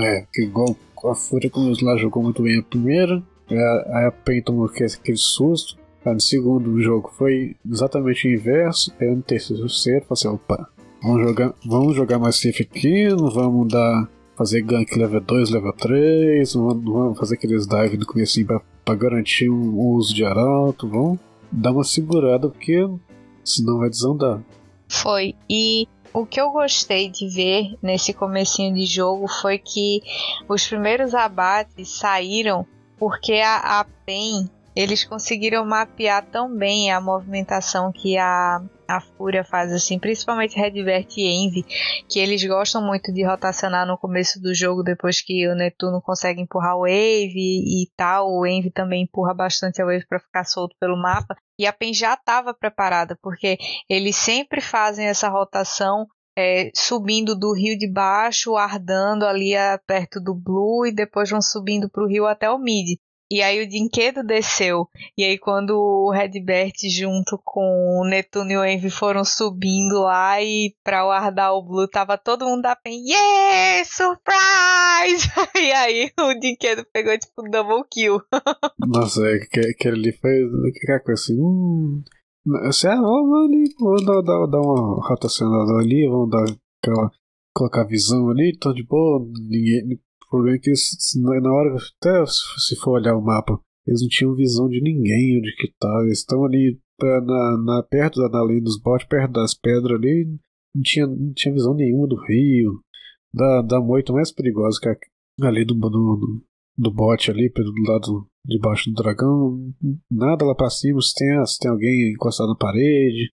É, igual a Fúria, como lá jogou muito bem a primeira, aí a PEN tomou aquele susto. Aí no segundo jogo foi exatamente o inverso. Aí no terceiro, falei assim: opa, Vamos jogar, vamos jogar mais safe aqui, não vamos dar fazer gank level 2, level 3, não vamos fazer aqueles dive no começo pra, pra garantir um uso de arauto, vamos dar uma segurada porque senão vai desandar. Foi, e o que eu gostei de ver nesse comecinho de jogo foi que os primeiros abates saíram porque a, a PEN eles conseguiram mapear tão bem a movimentação que a, a Fúria faz, assim, principalmente Redvert e Envy, que eles gostam muito de rotacionar no começo do jogo depois que o Netuno consegue empurrar o Wave e, tal. O Envy também empurra bastante a Wave para ficar solto pelo mapa. E a PEN já estava preparada, porque eles sempre fazem essa rotação é, subindo do rio de baixo, ardando ali a, perto do Blue e depois vão subindo para o rio até o Mid. E aí o Dinquedo desceu. E aí quando o Redbert junto com o Netuno e o Envy foram subindo lá e pra o Blue tava todo mundo da pen. Yeah! Surprise! [LAUGHS] e aí o Dinquedo pegou tipo double kill. [LAUGHS] Nossa, é que ali foi aquela coisa assim. Hum, assim, ah, vamos ali, vamos dar, dar, dar uma rotacionada ali, vamos dar aquela. colocar visão ali, tô de boa, ninguém, o problema é que na hora, até se for olhar o mapa, eles não tinham visão de ninguém onde que tá. Eles estão ali na, na, perto da, na linha dos botes, perto das pedras ali, não tinha, não tinha visão nenhuma do rio. Da, da moita mais perigosa que a, ali do, do, do bote ali, pelo lado de baixo do dragão. Nada lá pra cima, se tem, se tem alguém encostado na parede.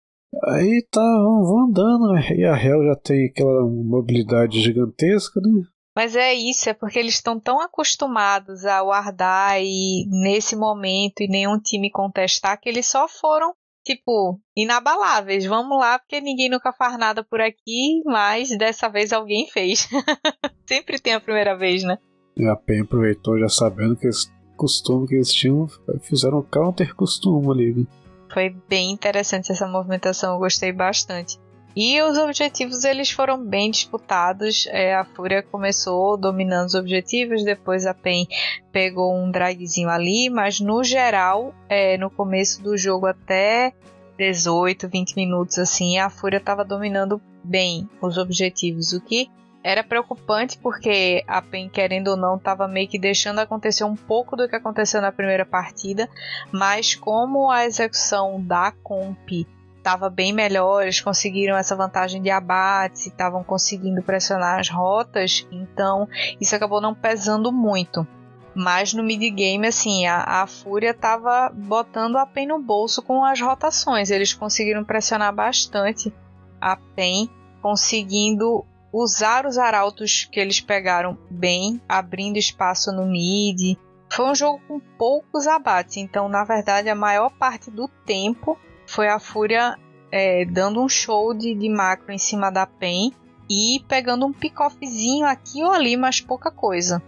Aí tá, vão andando, e a Hell já tem aquela mobilidade gigantesca, né? Mas é isso, é porque eles estão tão acostumados a guardar e nesse momento e nenhum time contestar que eles só foram, tipo, inabaláveis. Vamos lá, porque ninguém nunca faz nada por aqui, mas dessa vez alguém fez. [LAUGHS] Sempre tem a primeira vez, né? E a PEN aproveitou já sabendo que esse costume que eles tinham, fizeram counter costume ali, né? Foi bem interessante essa movimentação, eu gostei bastante. E os objetivos eles foram bem disputados. É, a Fúria começou dominando os objetivos, depois a PEN pegou um dragzinho ali, mas no geral, é, no começo do jogo até 18, 20 minutos assim, a Fúria estava dominando bem os objetivos, o que era preocupante porque a PEN, querendo ou não, estava meio que deixando acontecer um pouco do que aconteceu na primeira partida, mas como a execução da comp estava bem melhor, eles conseguiram essa vantagem de abate, estavam conseguindo pressionar as rotas, então isso acabou não pesando muito. Mas no mid game, assim, a, a Fúria tava botando a PEN no bolso com as rotações. Eles conseguiram pressionar bastante a PEN, conseguindo usar os arautos que eles pegaram bem, abrindo espaço no mid. Foi um jogo com poucos abates, então na verdade a maior parte do tempo foi a Fúria é, dando um show de, de macro em cima da PEN e pegando um pick-offzinho aqui ou ali, mas pouca coisa.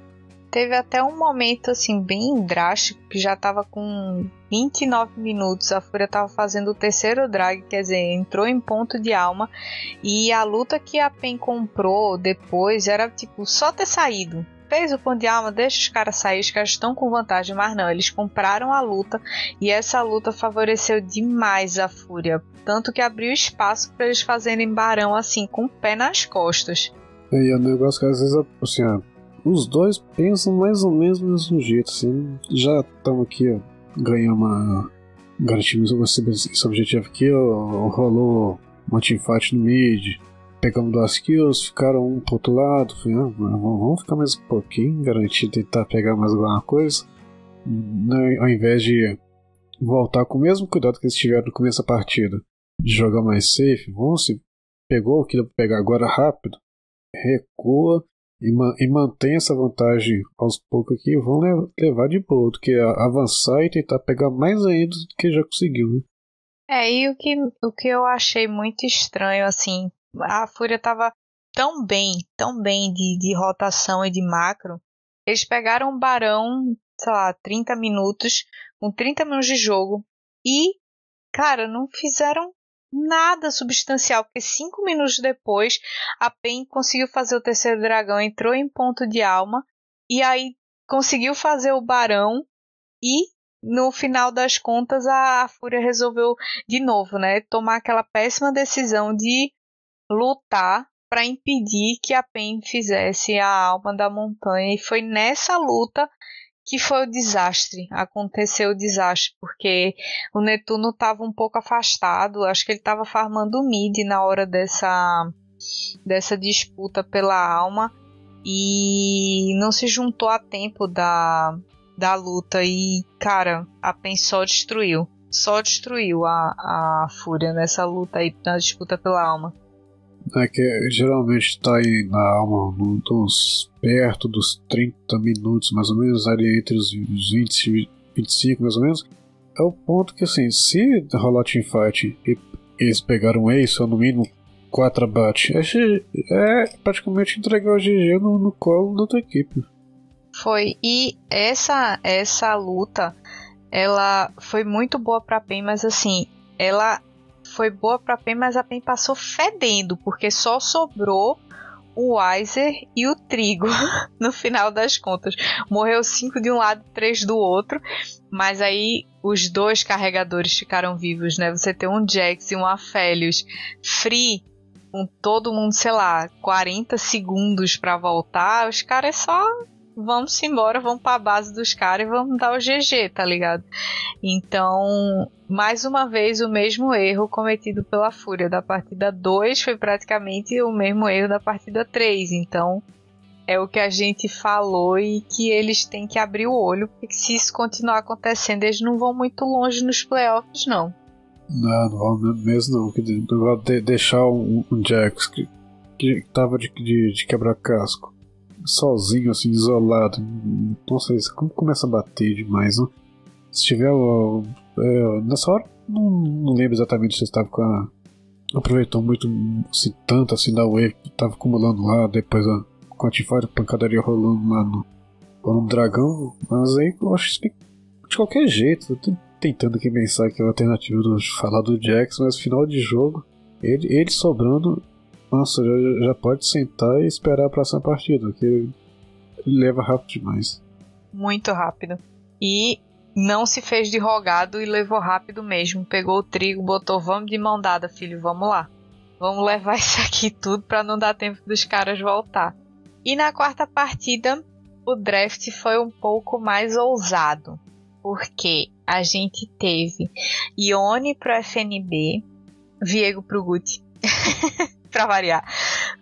Teve até um momento assim bem drástico que já tava com 29 minutos, a Fúria tava fazendo o terceiro drag, quer dizer, entrou em ponto de alma e a luta que a PEN comprou depois era tipo só ter saído. Fez o ponto de alma, deixa os caras sair, os caras estão com vantagem, mas não, eles compraram a luta e essa luta favoreceu demais a Fúria, tanto que abriu espaço para eles fazerem barão assim, com o pé nas costas. E é um negócio que às vezes, assim, os dois pensam mais ou menos do mesmo jeito, assim. Já estamos aqui, ó, ganhamos uma. Garantimos esse objetivo aqui, ó, rolou uma teamfight no mid, pegamos duas kills, ficaram um pro outro lado, falei, ah, vamos ficar mais um pouquinho, garantir tentar pegar mais alguma coisa, né, ao invés de voltar com o mesmo cuidado que eles tiveram no começo da partida, de jogar mais safe, vamos se pegou o que pegar agora rápido, recua e, ma e mantém essa vantagem aos poucos aqui, vão levar de boa, do que avançar e tentar pegar mais ainda do que já conseguiu. Né? É, e o que, o que eu achei muito estranho, assim, a Fúria tava tão bem, tão bem de, de rotação e de macro, eles pegaram o Barão, sei lá, 30 minutos, com 30 minutos de jogo, e, cara, não fizeram nada substancial, porque cinco minutos depois a Pen conseguiu fazer o terceiro dragão, entrou em ponto de alma e aí conseguiu fazer o barão e no final das contas a, a Fúria resolveu de novo, né, tomar aquela péssima decisão de lutar para impedir que a Pen fizesse a alma da montanha e foi nessa luta que foi o desastre. Aconteceu o desastre, porque o Netuno estava um pouco afastado. Acho que ele estava farmando mid na hora dessa, dessa disputa pela alma. E não se juntou a tempo da, da luta. E, cara, a PEN só destruiu. Só destruiu a, a Fúria nessa luta aí, na disputa pela alma. É que geralmente está aí na alma uns perto dos 30 minutos, mais ou menos, ali entre os 20 e 25, mais ou menos. É o ponto que, assim, se rolar teamfight e eles pegaram um ace, ou no mínimo 4 abate, é, praticamente entregar o GG no, no colo da tua equipe. Foi, e essa, essa luta, ela foi muito boa pra PEN, mas assim, ela foi boa pra PEN, mas a PEN passou fedendo, porque só sobrou o Weiser e o Trigo [LAUGHS] no final das contas. Morreu cinco de um lado e três do outro, mas aí os dois carregadores ficaram vivos, né? Você tem um Jax e um Aphelios free com todo mundo, sei lá, 40 segundos para voltar, os caras só vamos embora, vamos pra base dos caras e vamos dar o GG, tá ligado? Então, mais uma vez, o mesmo erro cometido pela Fúria da partida 2 foi praticamente o mesmo erro da partida 3. Então, é o que a gente falou e que eles têm que abrir o olho, porque se isso continuar acontecendo, eles não vão muito longe nos playoffs, não. Não, não vão mesmo não. Deixar um, um Jax que, que tava de, de, de quebrar casco sozinho, assim, isolado. Nossa, isso como começa a bater demais, né? Se tiver. É, nessa hora, não, não, lembro exatamente se estava com a. Aproveitou muito, assim, tanto assim da wave que estava acumulando lá, depois a, com a pancadaria rolando lá no, no dragão. Mas aí eu acho que de qualquer jeito, eu tô tentando aqui pensar que é a alternativa do falar do Jax, mas final de jogo, ele, ele sobrando nossa, já, já pode sentar e esperar a próxima partida, porque ele leva rápido demais. Muito rápido. E não se fez de rogado e levou rápido mesmo. Pegou o trigo, botou, vamos de mão dada, filho, vamos lá. Vamos levar [LAUGHS] isso aqui tudo para não dar tempo dos caras voltar. E na quarta partida, o draft foi um pouco mais ousado, porque a gente teve Ione pro FNB, Viego pro Gucci, [LAUGHS] [LAUGHS] pra variar,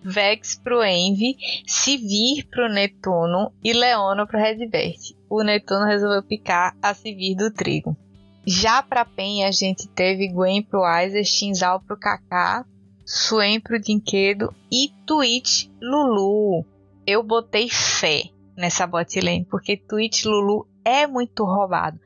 Vex pro Envy, Sivir pro Netuno e Leono pro Redbert. O Netuno resolveu picar a Sivir do trigo. Já pra PEN a gente teve Gwen pro Aizer, Shinzal pro Kaká, Swain pro Dinquedo e Twitch Lulu. Eu botei fé nessa botlane, porque Twitch Lulu é muito roubado.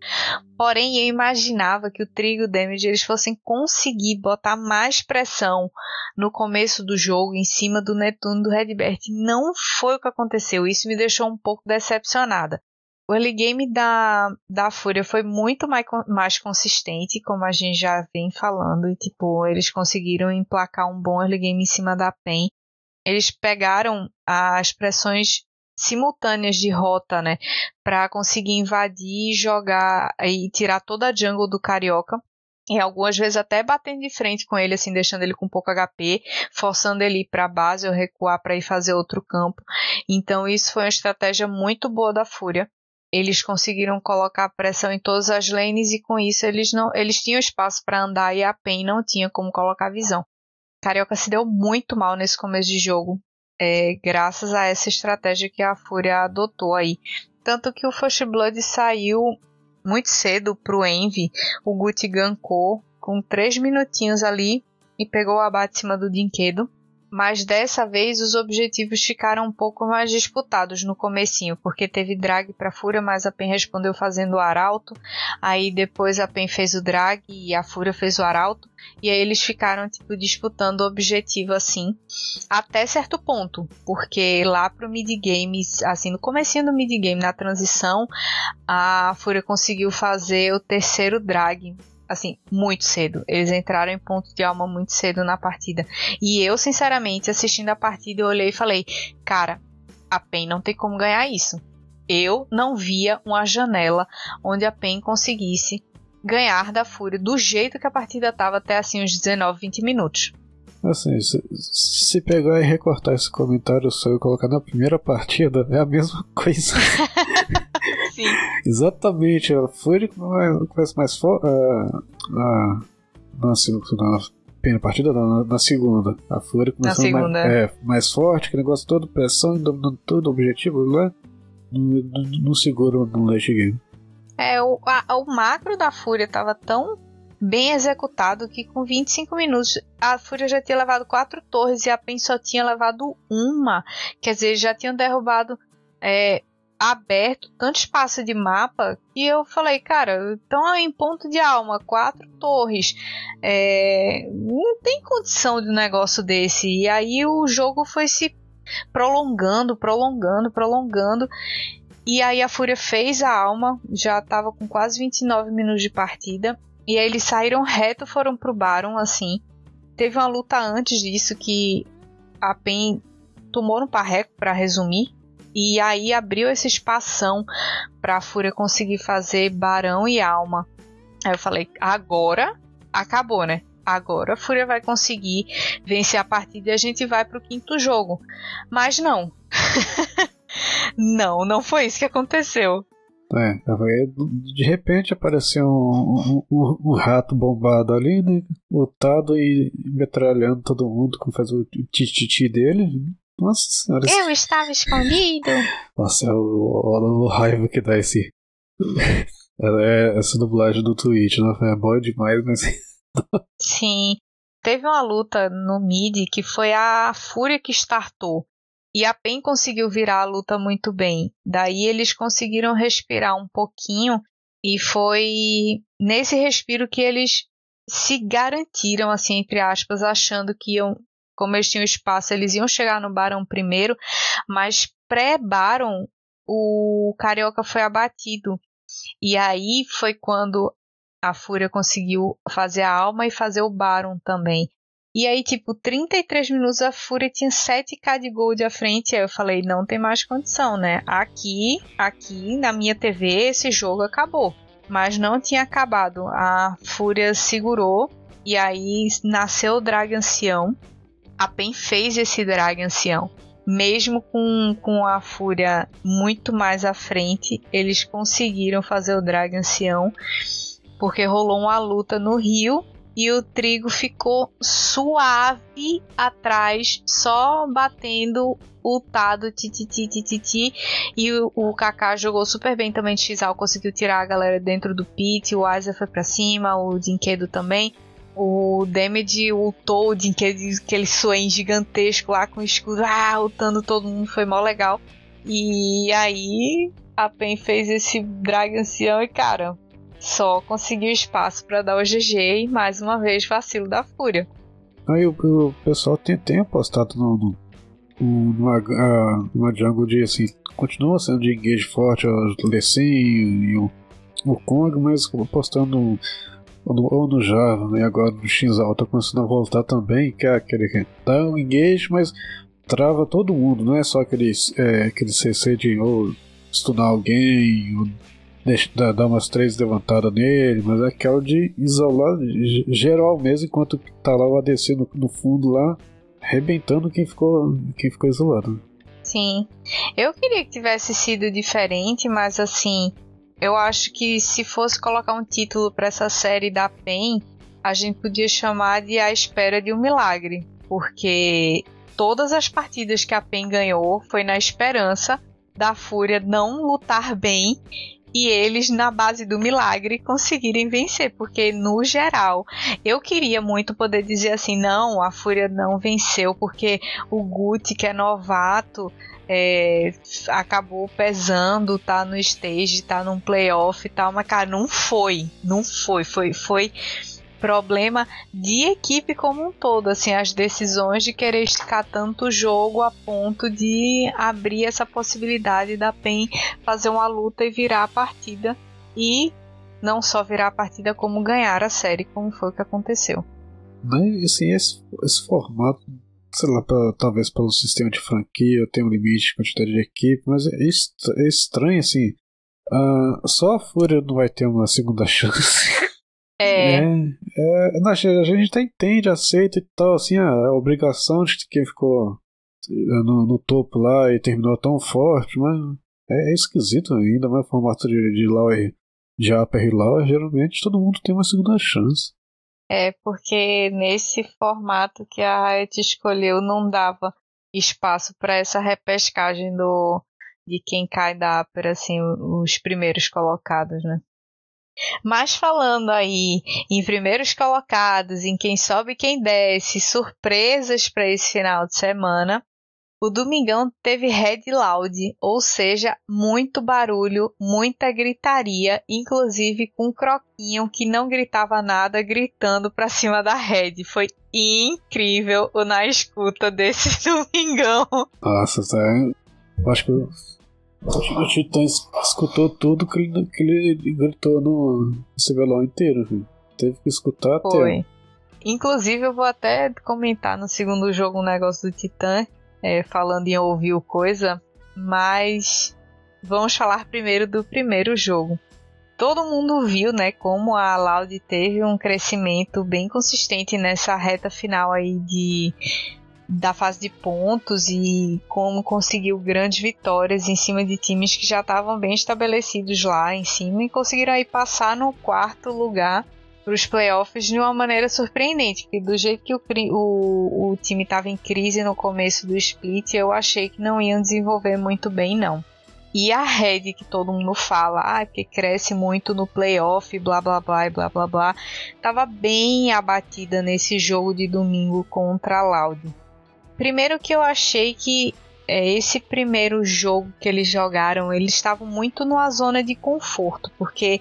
Porém, eu imaginava que o Trigo Damage eles fossem conseguir botar mais pressão no começo do jogo em cima do Netuno do Redbert. Não foi o que aconteceu. Isso me deixou um pouco decepcionada. O early game da, da Fúria foi muito mais, mais consistente, como a gente já vem falando, e tipo, eles conseguiram emplacar um bom early game em cima da PEN. Eles pegaram as pressões simultâneas de rota, né, para conseguir invadir, jogar e tirar toda a jungle do Carioca. E algumas vezes até batendo de frente com ele, assim, deixando ele com pouco HP, forçando ele ir para a base ou recuar para ir fazer outro campo. Então isso foi uma estratégia muito boa da Fúria. Eles conseguiram colocar pressão em todas as lanes e com isso eles não, eles tinham espaço para andar e a PEN não tinha como colocar visão. Carioca se deu muito mal nesse começo de jogo é, graças a essa estratégia que a Fúria adotou aí. Tanto que o First Blood saiu muito cedo pro Envy, o Guti gankou com 3 minutinhos ali e pegou o abate em cima do Dinquedo mas dessa vez os objetivos ficaram um pouco mais disputados no comecinho, porque teve drag para Fúria, mas a PEN respondeu fazendo o arauto, aí depois a PEN fez o drag e a Fúria fez o arauto, e aí eles ficaram tipo disputando o objetivo assim, até certo ponto, porque lá pro mid game, assim, no comecinho do mid game, na transição, a Fúria conseguiu fazer o terceiro drag assim, muito cedo. Eles entraram em ponto de alma muito cedo na partida. E eu, sinceramente, assistindo a partida, eu olhei e falei: cara, a PEN não tem como ganhar isso. Eu não via uma janela onde a PEN conseguisse ganhar da Fúria do jeito que a partida estava até assim uns 19, 20 minutos. Assim, se, pegar e recortar esse comentário seu e colocar na primeira partida, é a mesma coisa. [LAUGHS] Sim. Exatamente, ela foi começa mais forte. Uh, na, na, na primeira partida, na, na segunda. A Fúria começou mais, é. é, mais forte, que negócio todo, pressão, dominando todo o objetivo no, no seguro no late game. É, o, a, o macro da Fúria tava tão bem executado que com 25 minutos a Fúria já tinha levado quatro torres e a PEN só tinha levado uma. Quer dizer, já tinham derrubado é, aberto tanto espaço de mapa que eu falei, cara, então em ponto de alma, quatro torres, é, não tem condição de um negócio desse. E aí o jogo foi se prolongando, prolongando, prolongando. E aí a Fúria fez a alma, já estava com quase 29 minutos de partida. E aí eles saíram reto, foram pro Baron, assim. Teve uma luta antes disso que a PEN tomou no parreco, para resumir. E aí abriu esse espação pra Fúria conseguir fazer Barão e Alma. Aí eu falei, agora acabou, né? Agora a Fúria vai conseguir vencer a partida e a gente vai pro quinto jogo. Mas não. [LAUGHS] não, não foi isso que aconteceu. É, de repente apareceu um, um, um, rato bombado ali, né? Lutado e metralhando todo mundo, como faz o tititi dele. Nossa senhora. Eu estava escondido. Nossa, olha o, o, raiva que dá esse. é, essa dublagem do Twitch, né? É boa demais, mas. [LAUGHS] Sim. Teve uma luta no mid que foi a Fúria que startou. E a PEN conseguiu virar a luta muito bem. Daí eles conseguiram respirar um pouquinho e foi nesse respiro que eles se garantiram, assim, entre aspas, achando que iam, como eles tinham espaço, eles iam chegar no Barão primeiro, mas pré-Barão o Carioca foi abatido. E aí foi quando a Fúria conseguiu fazer a alma e fazer o Baron também. E aí, tipo, 33 minutos a Fúria tinha 7k de gold à frente. Aí eu falei, não tem mais condição, né? Aqui, aqui na minha TV, esse jogo acabou. Mas não tinha acabado. A Fúria segurou. E aí nasceu o Drag Ancião. A PEN fez esse drag ancião. Mesmo com, com a Fúria muito mais à frente, eles conseguiram fazer o drag ancião, porque rolou uma luta no Rio e o trigo ficou suave atrás, só batendo o Tado tititi tititi e o, o Kaká jogou super bem também Xal, conseguiu tirar a galera dentro do pit, o Asa foi para cima, o Dinquedo também. O Damage ultou o Dinquedo, aquele Swain gigantesco lá com o escudo, ah, ultando todo mundo, foi mó legal. E aí a PEN fez esse drag ancião e cara, só conseguiu espaço para dar o GG e mais uma vez vacilo da Fúria. Aí o, o pessoal tem, tem apostado no, no, numa, uh, numa jungle de assim, continua sendo de engage forte o Lecin e o, o Kong, mas apostando ou no Java, né? agora no Xal tá começando a voltar também, que é aquele que dá um engage, mas trava todo mundo, não é só aquele, é, aquele CC de ou estudar alguém, ou deixa, dar umas três levantadas nele, mas é aquela de isolar geral mesmo, enquanto tá lá o ADC no, no fundo lá, arrebentando quem ficou, quem ficou isolado. Sim. Eu queria que tivesse sido diferente, mas assim, eu acho que se fosse colocar um título para essa série da PEN, a gente podia chamar de A Espera de um Milagre, porque todas as partidas que a PEN ganhou foi na esperança da Fúria não lutar bem e eles, na base do milagre, conseguirem vencer. Porque, no geral, eu queria muito poder dizer assim: não, a Fúria não venceu, porque o Guti, que é novato, é, acabou pesando, tá no stage, tá num playoff e tal, mas cara, não foi, não foi, foi, foi problema de equipe como um todo, assim, as decisões de querer esticar tanto o jogo a ponto de abrir essa possibilidade da PEN fazer uma luta e virar a partida e não só virar a partida como ganhar a série, como foi o que aconteceu. Né, assim, esse, esse formato, sei lá, pra, talvez pelo sistema de franquia, tem um limite de quantidade de equipe, mas é, é estranho, assim, uh, só a Fúria não vai ter uma segunda [LAUGHS] chance. É. é, é não, a gente até entende, aceita e tal, assim, a, obrigação de quem ficou é, no, no, topo lá e terminou tão forte, mas é, é esquisito ainda, mas formato de, de Lauer, de e Lauer, geralmente todo mundo tem uma segunda chance. É, porque nesse formato que a Riot escolheu não dava espaço para essa repescagem do de quem cai da Upper, assim, os primeiros colocados, né? Mas falando aí em primeiros colocados, em quem sobe e quem desce, surpresas para esse final de semana, o Domingão teve Red Loud, ou seja, muito barulho, muita gritaria, inclusive com o Croquinho que não gritava nada, gritando para cima da Red. Foi incrível o na escuta desse [LAUGHS] Domingão. Nossa, sério. Acho que o Titã escutou tudo que ele, que ele gritou no CBLOL inteiro. Viu? Teve que escutar Foi. até. Inclusive, eu vou até comentar no segundo jogo um negócio do Titã, é, falando em ouvir coisa, mas vamos falar primeiro do primeiro jogo. Todo mundo viu, né, como a Loud teve um crescimento bem consistente nessa reta final aí de da fase de pontos e como conseguiu grandes vitórias em cima de times que já estavam bem estabelecidos lá em cima e conseguiram aí passar no quarto lugar para os playoffs de uma maneira surpreendente, porque do jeito que o, o, o time estava em crise no começo do split, eu achei que não iam desenvolver muito bem não. E a Red, que todo mundo fala, ah, porque cresce muito no playoff, blá blá blá blá blá blá, estava bem abatida nesse jogo de domingo contra a Loud. Primeiro que eu achei que é, esse primeiro jogo que eles jogaram, eles estavam muito numa zona de conforto, porque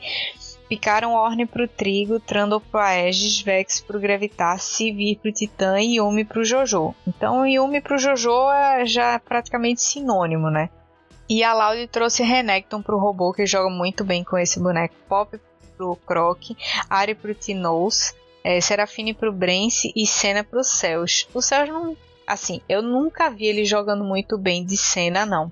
picaram Orne pro Trigo, Trundle pro Aegis, Vex pro Gravitar, Sivir pro Titã e Yumi pro Jojo. Então Yumi pro Jojo é já praticamente sinônimo, né? E a Loud trouxe Renekton pro robô, que joga muito bem com esse boneco. Pop pro Croc, Ari pro Tinous, é, Serafine pro Brence e Senna pro Céus. O Céus não Assim, eu nunca vi ele jogando muito bem de cena, não.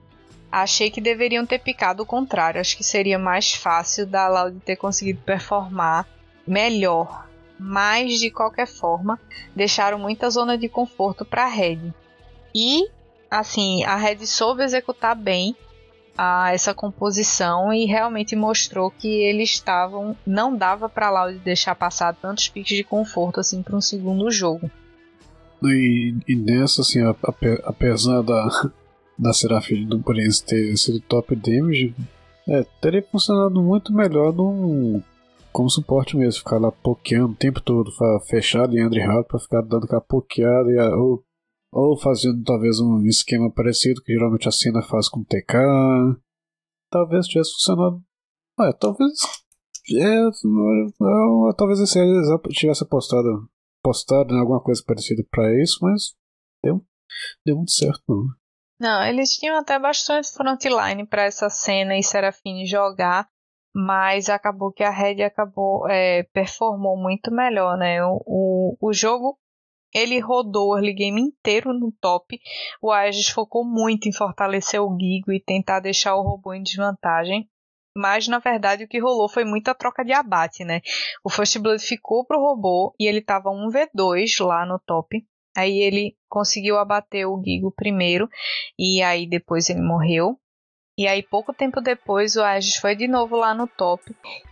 Achei que deveriam ter picado o contrário. Acho que seria mais fácil da Loud ter conseguido performar melhor mas de qualquer forma deixaram muita zona de conforto para a Red. E assim, a Red soube executar bem a essa composição e realmente mostrou que eles estavam não dava para lá de deixar passar tantos piques de conforto assim para um segundo jogo. E, e nessa assim, apesar da da Serafim do Prince ter sido top damage, é, teria funcionado muito melhor num como suporte mesmo, ficar lá pokeando o tempo todo, fechado em Andre Hawk pra ficar dando aquela pokeada e, ou, ou fazendo talvez um esquema parecido que geralmente a cena faz com TK. Talvez tivesse funcionado. É, talvez. É, é, talvez esse tivesse postado, postado em alguma coisa parecida para isso, mas deu, deu muito certo não. Não, eles tinham até bastante frontline para essa cena e Serafine jogar, mas acabou que a Red acabou é, performou muito melhor, né? O, o, o jogo ele rodou o early game inteiro no top. O Aegis focou muito em fortalecer o Gigo e tentar deixar o robô em desvantagem. Mas na verdade o que rolou foi muita troca de abate, né? O First Blood ficou pro robô e ele tava 1v2 lá no top. Aí ele conseguiu abater o Gigo primeiro e aí depois ele morreu. E aí, pouco tempo depois, o Aegis foi de novo lá no top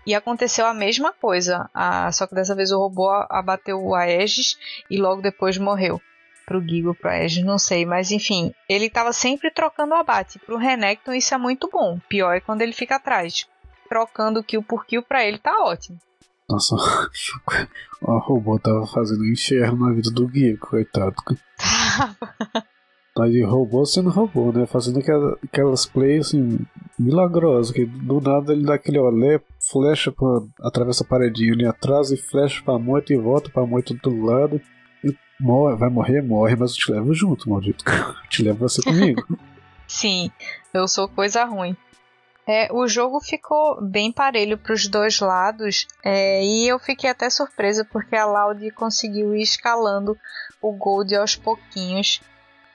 e aconteceu a mesma coisa. Ah, só que dessa vez o robô abateu o Aegis e logo depois morreu. Pro Gigo, pro Aegis, não sei. Mas enfim, ele estava sempre trocando o abate. Pro Renekton isso é muito bom. Pior é quando ele fica atrás. Trocando kill por kill pra ele tá ótimo. Nossa, [LAUGHS] o robô tava fazendo um inferno na vida do Gigo, coitado. Tava. Mas [LAUGHS] de robô sendo robô, né? Fazendo aquelas, aquelas plays assim, milagrosas, que do nada ele dá aquele olé, flecha pra, atravessa a paredinha ali atrás e flecha pra moita e volta pra moita do outro lado. E morre, vai morrer, morre, mas eu te levo junto, maldito. te levo você comigo. [LAUGHS] Sim, eu sou coisa ruim. É, o jogo ficou bem parelho para os dois lados é, e eu fiquei até surpresa porque a Loud conseguiu ir escalando o Gold aos pouquinhos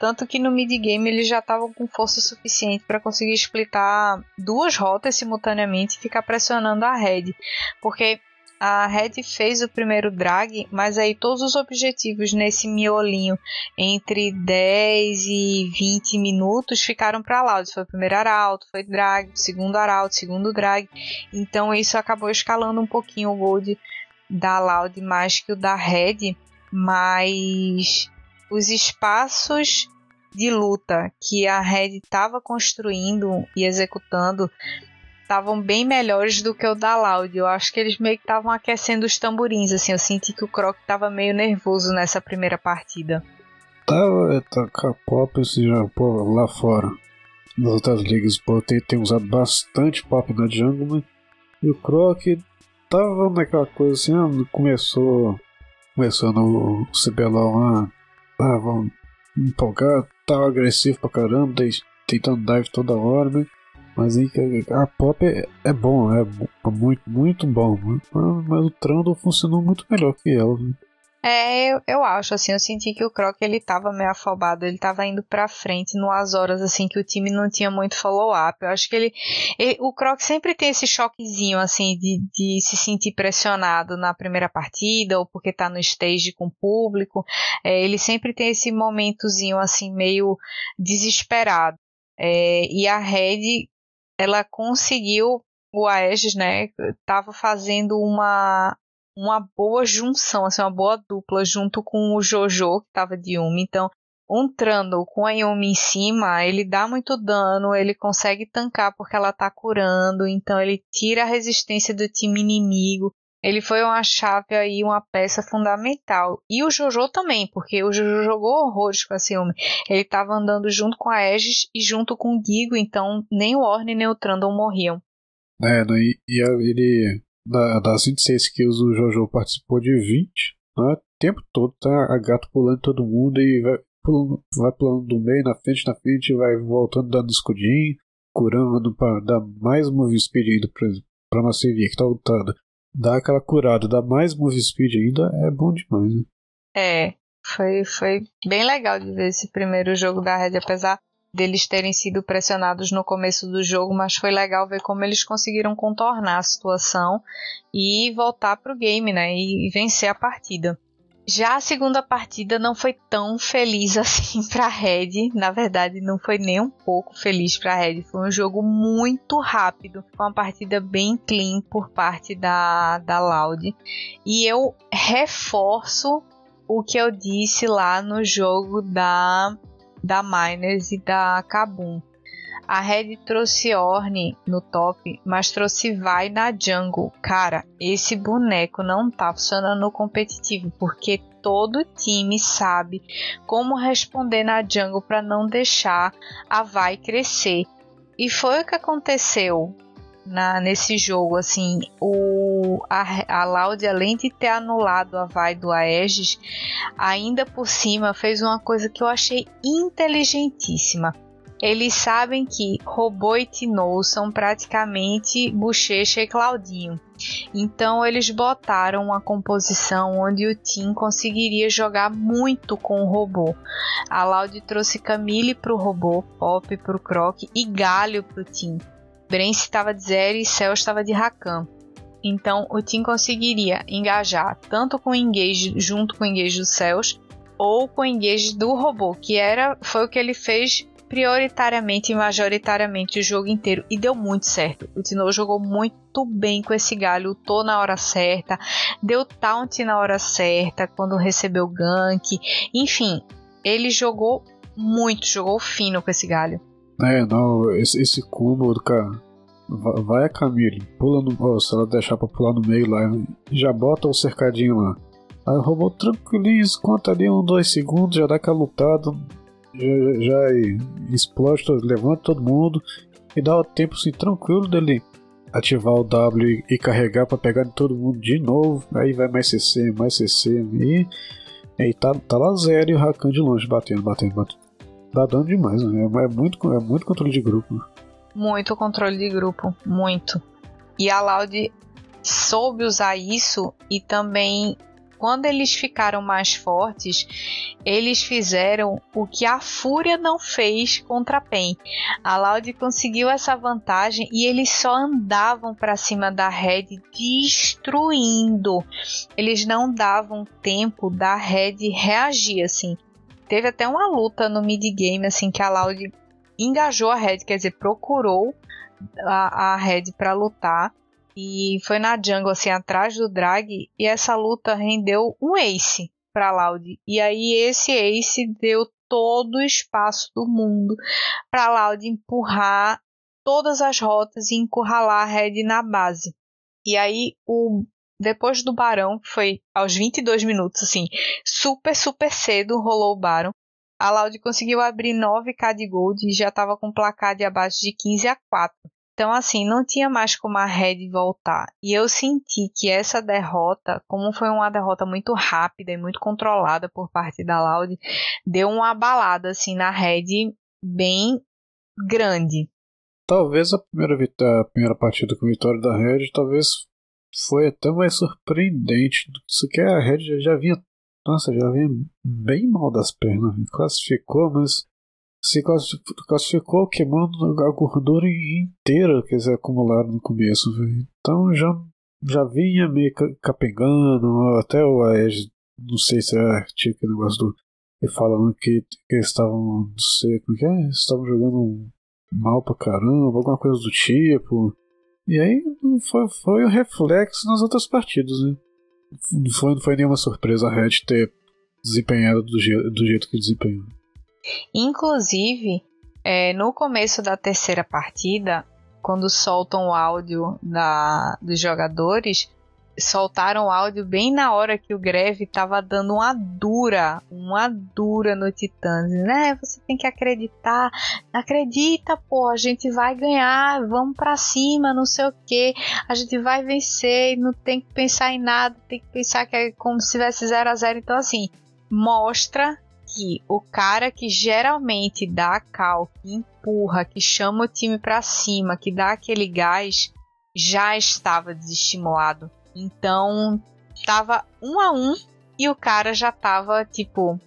tanto que no mid-game eles já estavam com força suficiente para conseguir splitar duas rotas simultaneamente e ficar pressionando a Red. Porque a Red fez o primeiro drag, mas aí todos os objetivos nesse miolinho entre 10 e 20 minutos ficaram para lá. Foi o primeiro arauto, foi drag, segundo arauto, segundo drag. Então isso acabou escalando um pouquinho o gold da Loud mais que o da Red, mas os espaços de luta que a Red estava construindo e executando estavam bem melhores do que o da Loud. Eu acho que eles meio que estavam aquecendo os tamborins, assim. Eu senti que o Croc estava meio nervoso nessa primeira partida. Tava, é, tá com a pop assim, já, pô, lá fora. Nas outras ligas, pô, tem, tem usado bastante pop na jungle, né? E o Croc tava naquela coisa assim, ah, começou. Começou no CBLOL lá. Vamos empolgar, tá agressivo pra caramba, tentando dive toda hora, né? Mas aí a pop é, é bom, é, é muito, muito bom, né? mas, mas o Trundle funcionou muito melhor que ela. Né? É, eu, eu acho, assim, eu senti que o Croc ele tava meio afobado, ele tava indo pra frente numas horas, assim, que o time não tinha muito follow-up. Eu acho que ele, ele, O Croc sempre tem esse choquezinho, assim, de, de se sentir pressionado na primeira partida, ou porque tá no stage com o público. É, ele sempre tem esse momentozinho, assim, meio desesperado. É, e a Red, ela conseguiu o Aegis, né, tava fazendo uma uma boa junção, assim, uma boa dupla junto com o Jojo, que tava de Yumi. Então, um Trundle com a Yumi em cima, ele dá muito dano, ele consegue tancar porque ela tá curando, então ele tira a resistência do time inimigo. Ele foi uma chave aí, uma peça fundamental. E o Jojo também, porque o Jojo jogou horrores com a Yumi. Ele tava andando junto com a Aegis e junto com o Gigo, então nem o Orne nem o Trundle morriam. É, e, e ele da, das 26 kills o Jojo participou de 20, né? O tempo todo tá a gato pulando todo mundo e vai pulando, vai pulando do meio, na frente, na frente, vai voltando dando escudinho, curando para dar mais move speed ainda pra, pra que tá lutando. Dar aquela curada, dar mais move speed ainda é bom demais, né? É, foi, foi bem legal de ver esse primeiro jogo da Red, apesar deles terem sido pressionados no começo do jogo, mas foi legal ver como eles conseguiram contornar a situação e voltar pro game, né? E vencer a partida. Já a segunda partida não foi tão feliz [LAUGHS] assim para Red, na verdade não foi nem um pouco feliz para Red, foi um jogo muito rápido, foi uma partida bem clean por parte da da Loud. E eu reforço o que eu disse lá no jogo da da Miners e da Kabum. A Red trouxe Orne no top, mas trouxe Vai na jungle. Cara, esse boneco não tá funcionando no competitivo, porque todo time sabe como responder na jungle para não deixar a Vai crescer. E foi o que aconteceu na, nesse jogo, assim, o, a, a Loud, além de ter anulado a vai do Aegis, ainda por cima fez uma coisa que eu achei inteligentíssima. Eles sabem que Robô e Tino são praticamente Bochecha e Claudinho. Então eles botaram uma composição onde o Tim conseguiria jogar muito com o robô. A Loud trouxe Camille para o robô, Pop para o Croc e Galho para o Tim. Brence estava de Zero e Cell estava de Rakan. Então o Tim conseguiria engajar tanto com o engage junto com o engage dos céus ou com o engage do robô, que era foi o que ele fez prioritariamente e majoritariamente o jogo inteiro e deu muito certo. O Tino jogou muito bem com esse galho, lutou na hora certa, deu taunt na hora certa quando recebeu gank, enfim, ele jogou muito, jogou fino com esse galho. É, não, esse, esse combo, cara, vai a Camille, pula no. Oh, se ela deixar pra pular no meio lá, já bota o cercadinho lá. Aí o robô tranquilinho, conta ali um, dois segundos, já dá aquela lutada, já, já explode, levanta todo mundo e dá o tempo assim tranquilo dele ativar o W e carregar para pegar todo mundo de novo. Aí vai mais CC, mais CC e aí tá, tá lá zero e o Rakan de longe batendo, batendo, batendo. Dá dano demais, né? É muito, é muito controle de grupo. Muito controle de grupo, muito. E a Loud soube usar isso e também quando eles ficaram mais fortes, eles fizeram o que a Fúria não fez contra a Pen. A Loud conseguiu essa vantagem e eles só andavam para cima da Red destruindo. Eles não davam tempo da Red reagir assim. Teve até uma luta no mid game assim que a Loud engajou a Red, quer dizer, procurou a, a Red para lutar e foi na jungle, assim, atrás do drag. E essa luta rendeu um ace pra Loud. E aí esse ace deu todo o espaço do mundo pra Loud empurrar todas as rotas e encurralar a Red na base. E aí o depois do Barão, que foi aos 22 minutos, assim, super, super cedo rolou o Barão. A Loud conseguiu abrir 9k de gold e já estava com placar de abaixo de 15 a 4. Então, assim, não tinha mais como a Red voltar. E eu senti que essa derrota, como foi uma derrota muito rápida e muito controlada por parte da Loud, deu uma abalada, assim, na Red bem grande. Talvez a primeira, a primeira partida com vitória da Red, talvez foi até mais surpreendente. Isso que a Red já, já vinha. Nossa, já vinha bem mal das pernas. Classificou, mas se classificou queimando a gordura inteira que eles acumularam no começo. Então já, já vinha meio capengando, até o Aed, não sei se é tinha aquele negócio do. falando que, que eles estavam, não sei como que é, estavam jogando mal pra caramba, alguma coisa do tipo. E aí foi, foi o reflexo nas outras partidas, né? Não foi, não foi nenhuma surpresa a Red ter desempenhado do, je do jeito que desempenhou. Inclusive, é, no começo da terceira partida, quando soltam o áudio da, dos jogadores, soltaram o áudio bem na hora que o Greve estava dando uma dura, uma dura no Titãs, né? Você tem que acreditar, acredita, pô, a gente vai ganhar, vamos para cima, não sei o que, a gente vai vencer, não tem que pensar em nada, tem que pensar que é como se tivesse 0 a 0 então assim, mostra que o cara que geralmente dá a cal, que empurra, que chama o time para cima, que dá aquele gás, já estava desestimulado. Então, tava um a um e o cara já tava tipo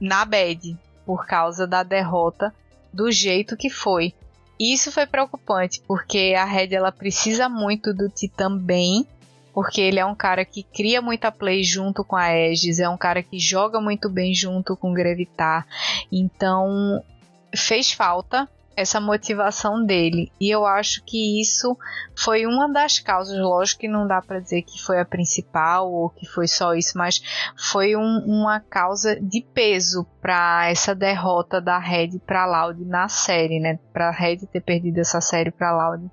na bad por causa da derrota do jeito que foi. Isso foi preocupante, porque a Red ela precisa muito do Titã bem, porque ele é um cara que cria muita play junto com a Aegis, é um cara que joga muito bem junto com o Grevitar. Então, fez falta essa motivação dele. E eu acho que isso foi uma das causas. Lógico que não dá para dizer que foi a principal ou que foi só isso, mas foi um, uma causa de peso para essa derrota da Red para Loud na série, né? Para Red ter perdido essa série para Loud.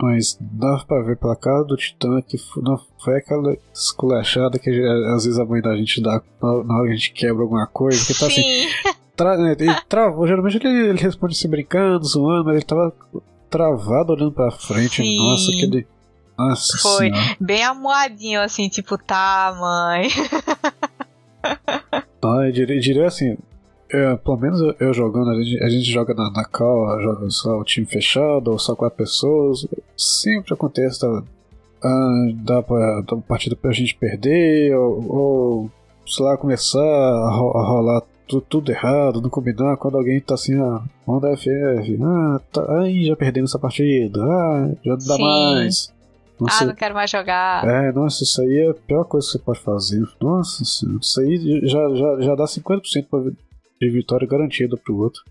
Mas dá pra ver pela cara do Titã que não foi aquela esculachada que às vezes a mãe da gente dá na hora que a gente quebra alguma coisa, que tá assim, Sim. assim. [LAUGHS] Tra né, ele travou, geralmente ele, ele responde se brincando, zoando, mas ele tava travado olhando pra frente. Sim. Nossa, aquele. Nossa Foi senhora. bem amuadinho, assim, tipo, tá, mãe. [LAUGHS] Não, eu diria, diria assim, é, pelo menos eu, eu, jogando, a gente, a gente joga na, na cal, joga só o time fechado, ou só quatro pessoas. Sempre acontece, tá, ah, dá pra dar uma partida pra gente perder, ou, ou sei lá, começar a, ro a rolar tudo, tudo, errado, não combinar, quando alguém tá assim, ah, manda FF, ah, tá, aí já perdemos essa partida, ah, já não dá Sim. mais. Nossa, ah, não quero mais jogar. É, nossa, isso aí é a pior coisa que você pode fazer. Nossa senhora, isso aí já, já, já dá 50% de vitória garantida pro outro.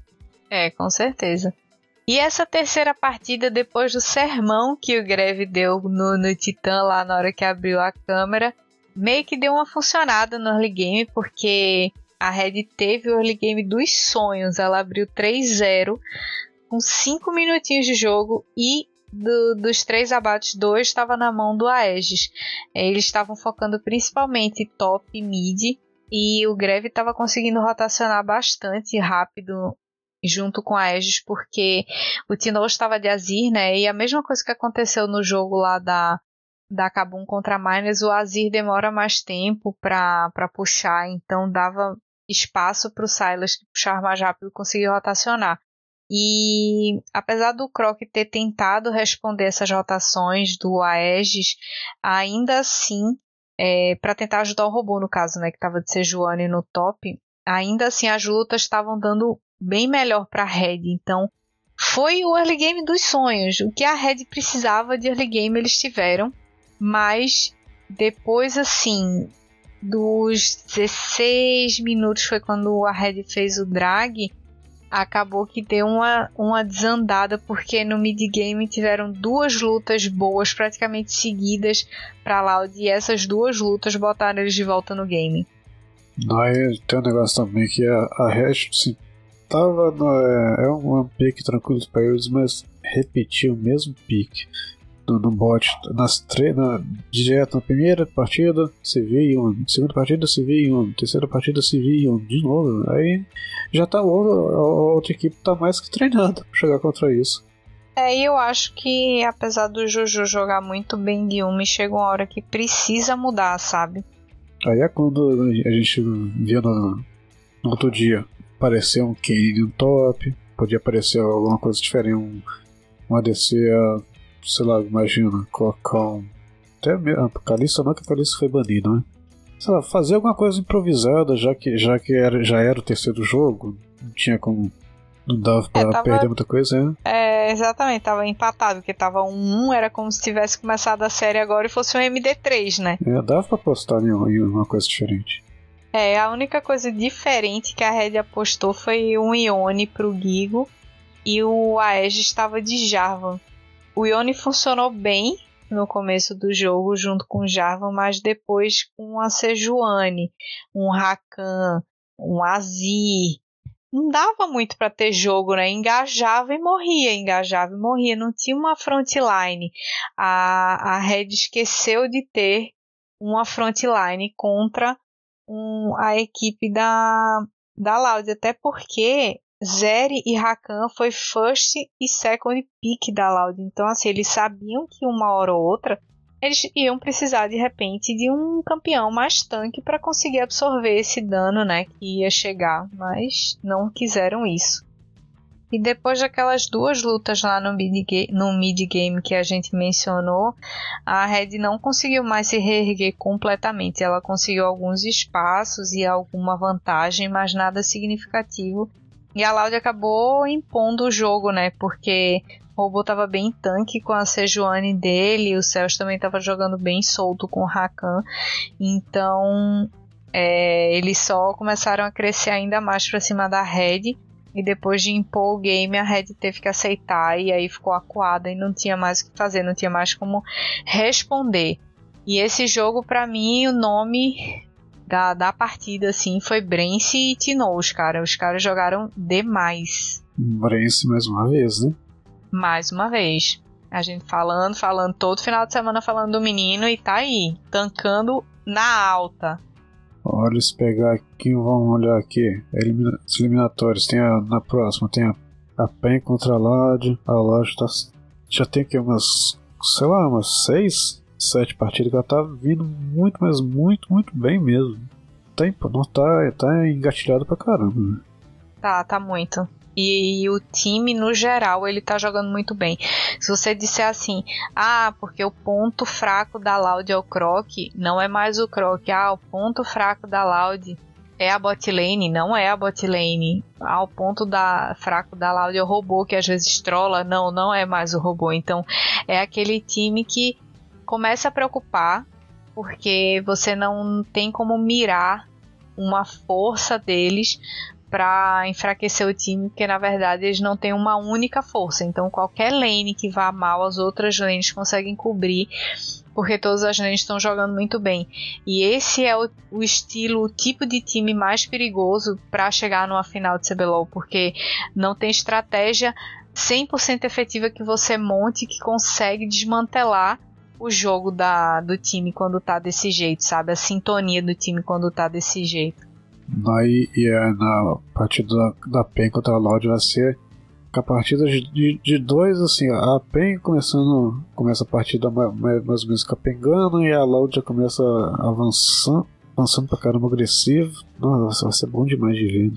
É, com certeza. E essa terceira partida, depois do sermão que o Greve deu no, no Titã lá na hora que abriu a câmera, meio que deu uma funcionada no early game, porque a Red teve o early game dos sonhos. Ela abriu 3-0 com 5 minutinhos de jogo e do, dos três abates, dois estava na mão do Aegis. Eles estavam focando principalmente top mid e o Greve estava conseguindo rotacionar bastante rápido junto com a Aegis porque o Tino estava de Azir, né? E a mesma coisa que aconteceu no jogo lá da da Kabum contra Miners, o Azir demora mais tempo para puxar, então dava espaço para o Silas puxar mais rápido conseguir rotacionar. E apesar do Croc ter tentado responder essas rotações do Aegis, ainda assim, é, para tentar ajudar o robô, no caso, né, que estava de Sejuani no top, ainda assim as lutas estavam dando bem melhor para a Red. Então, foi o early game dos sonhos. O que a Red precisava de early game eles tiveram, mas depois, assim, dos 16 minutos foi quando a Red fez o drag. Acabou que deu uma, uma desandada, porque no mid-game tiveram duas lutas boas, praticamente seguidas para Loud, e essas duas lutas botaram eles de volta no game. Aí tem um negócio também que a, a Red assim, tava no, é, é um, um tranquilo para eles, mas repetiu o mesmo pique no, no bot nas tre na, direto na primeira partida, CV1, segunda partida, CV1, terceira partida, CV1, de novo. Aí já tá a outra equipe tá mais que treinada pra chegar contra isso. É, e eu acho que apesar do Juju jogar muito bem de uma, chega uma hora que precisa mudar, sabe? Aí é quando a gente via no, no outro dia aparecer um Kane no top, podia aparecer alguma coisa diferente, um, um ADC sei lá, imagina, colocar um. Até mesmo, a Calista não, que a Calista foi banida, né? Sei lá, fazer alguma coisa improvisada, já que, já que era, já era o terceiro jogo, não tinha como. Não dava pra é, tava, perder muita coisa, né? É, exatamente, tava empatado, porque tava um 1, era como se tivesse começado a série agora e fosse um MD3, né? É, dava pra apostar em, em uma coisa diferente. É, a única coisa diferente que a Red apostou foi um Ione pro Gigo e o Aegis estava de Jarvan. O Ione funcionou bem no começo do jogo junto com o Jarvan, mas depois com a Sejuani, um Rakan, um Azir, não dava muito para ter jogo, né? Engajava e morria, engajava e morria, não tinha uma frontline. A, a Red esqueceu de ter uma frontline contra um, a equipe da, da Loud, até porque Zeri e Rakan foi first e second pick da Loud. Então, assim, eles sabiam que uma hora ou outra eles iam precisar de repente de um campeão mais tanque para conseguir absorver esse dano, né, que ia chegar, mas não quiseram isso. E depois daquelas duas lutas lá no mid-game no mid -game que a gente mencionou, a Red não conseguiu mais se reerguer completamente. Ela conseguiu alguns espaços e alguma vantagem, mas nada significativo E a Loud acabou impondo o jogo, né? Porque o robô tava bem tanque com a Sejuani dele, o Celso também tava jogando bem solto com o Rakan. Então, é, eles só começaram a crescer ainda mais para cima da Red. E depois de impor o game, a Red teve que aceitar e aí ficou acuada e não tinha mais o que fazer, não tinha mais como responder. E esse jogo, para mim, o nome da, da partida, assim, foi Brence e Tinoz, cara. Os caras jogaram demais. Brence mais uma vez, né? Mais uma vez. A gente falando, falando, todo final de semana falando do menino e tá aí, tancando na alta. Olha, se pegar aqui, vamos olhar aqui. Elimina os eliminatórios. Tem a, na próxima, tem a, a PEN contra a LAD. A LAD tá, já tem aqui umas, sei lá, umas seis, sete partidas que ela tá vindo muito, mas muito, muito bem mesmo. Tá, não tá, tá engatilhado pra caramba. Né? Tá, tá muito. E, e, o time, no geral, ele tá jogando muito bem. Se você disser assim, ah, porque o ponto fraco da Loud é o Croc, não é mais o Croc. Ah, o ponto fraco da Loud é a bot lane, não é a bot lane. Ah, o ponto da, fraco da Loud é o robô que às vezes trola. Não, não é mais o robô. Então, é aquele time que começa a preocupar porque você não tem como mirar uma força deles para enfraquecer o time, porque na verdade eles não têm uma única força. Então qualquer lane que vá mal, as outras lanes conseguem cobrir, porque todas as lanes estão jogando muito bem. E esse é o, o estilo, o tipo de time mais perigoso para chegar numa final de CBLOL, porque não tem estratégia 100% efetiva que você monte que consegue desmantelar o jogo da, do time quando tá desse jeito, sabe? A sintonia do time quando tá desse jeito. Daí e é na partida da, da PEN contra a Loud vai ser com a partida de, de dois, assim, a PEN começando, começa a partida mais, mais ou menos capengando e a Loud já começa avançando, avançando pra caramba agressivo. Nossa, vai ser bom demais de ver.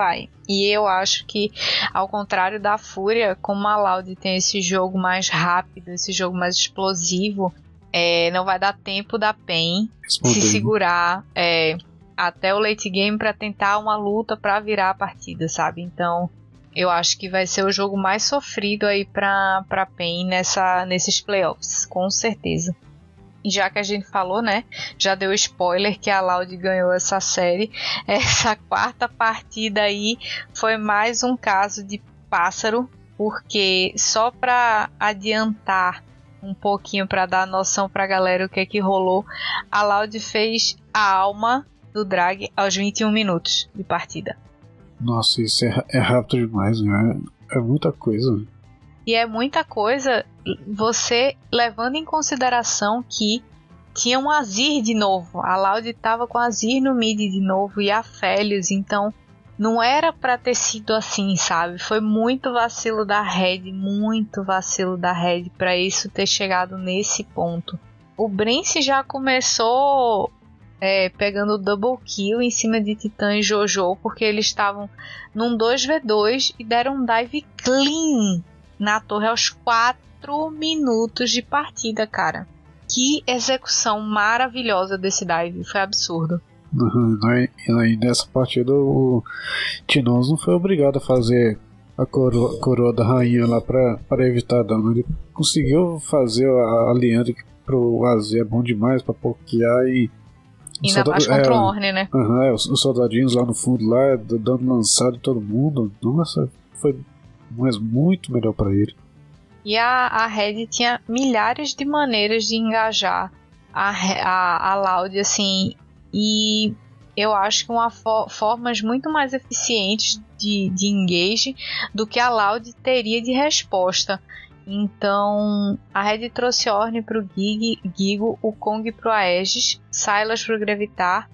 Vai. E eu acho que, ao contrário da Fúria, como a Loud tem esse jogo mais rápido, esse jogo mais explosivo, é, não vai dar tempo da PEN se segurar. É, até o late game para tentar uma luta para virar a partida, sabe? Então, eu acho que vai ser o jogo mais sofrido aí para para PEN nessa nesses playoffs, com certeza. Já que a gente falou, né, já deu spoiler que a Loud ganhou essa série. [LAUGHS] Essa quarta partida aí foi mais um caso de pássaro, porque só para adiantar um pouquinho para dar noção para a galera o que é que rolou, a Loud fez a alma do drag aos 21 minutos de partida. Nossa, isso é, é rápido demais, né? É muita coisa. E é muita coisa você levando em consideração que tinha um Azir de novo. A Loud estava com Azir no mid de novo e a Félios, então não era para ter sido assim, sabe? Foi muito vacilo da Red, muito vacilo da Red para isso ter chegado nesse ponto. O Brence já começou é, pegando double kill em cima de Titã e Jojo, porque eles estavam num 2v2 e deram um dive clean na torre aos 4 minutos de partida, cara. Que execução maravilhosa desse dive, foi absurdo. Uhum, e aí nessa partida o Tinoz não foi obrigado a fazer a coroa, a coroa da rainha lá pra evitar dano. Ele conseguiu fazer a, a Leandre pro Azir é bom demais pra pokear e Ainda mais contra é, o Orne, né? Uhum, é, os, os, soldadinhos lá no fundo, lá, dando lançado em todo mundo. Nossa, foi mas muito melhor para ele. E a, a Red tinha milhares de maneiras de engajar a, a, a assim, e eu acho que uma fo formas muito mais eficientes de, de engage do que a Loud teria de resposta. Então, a Red trouxe Orne pro Gig, Gigo, o Kong pro Aegis, Silas pro Gravitar,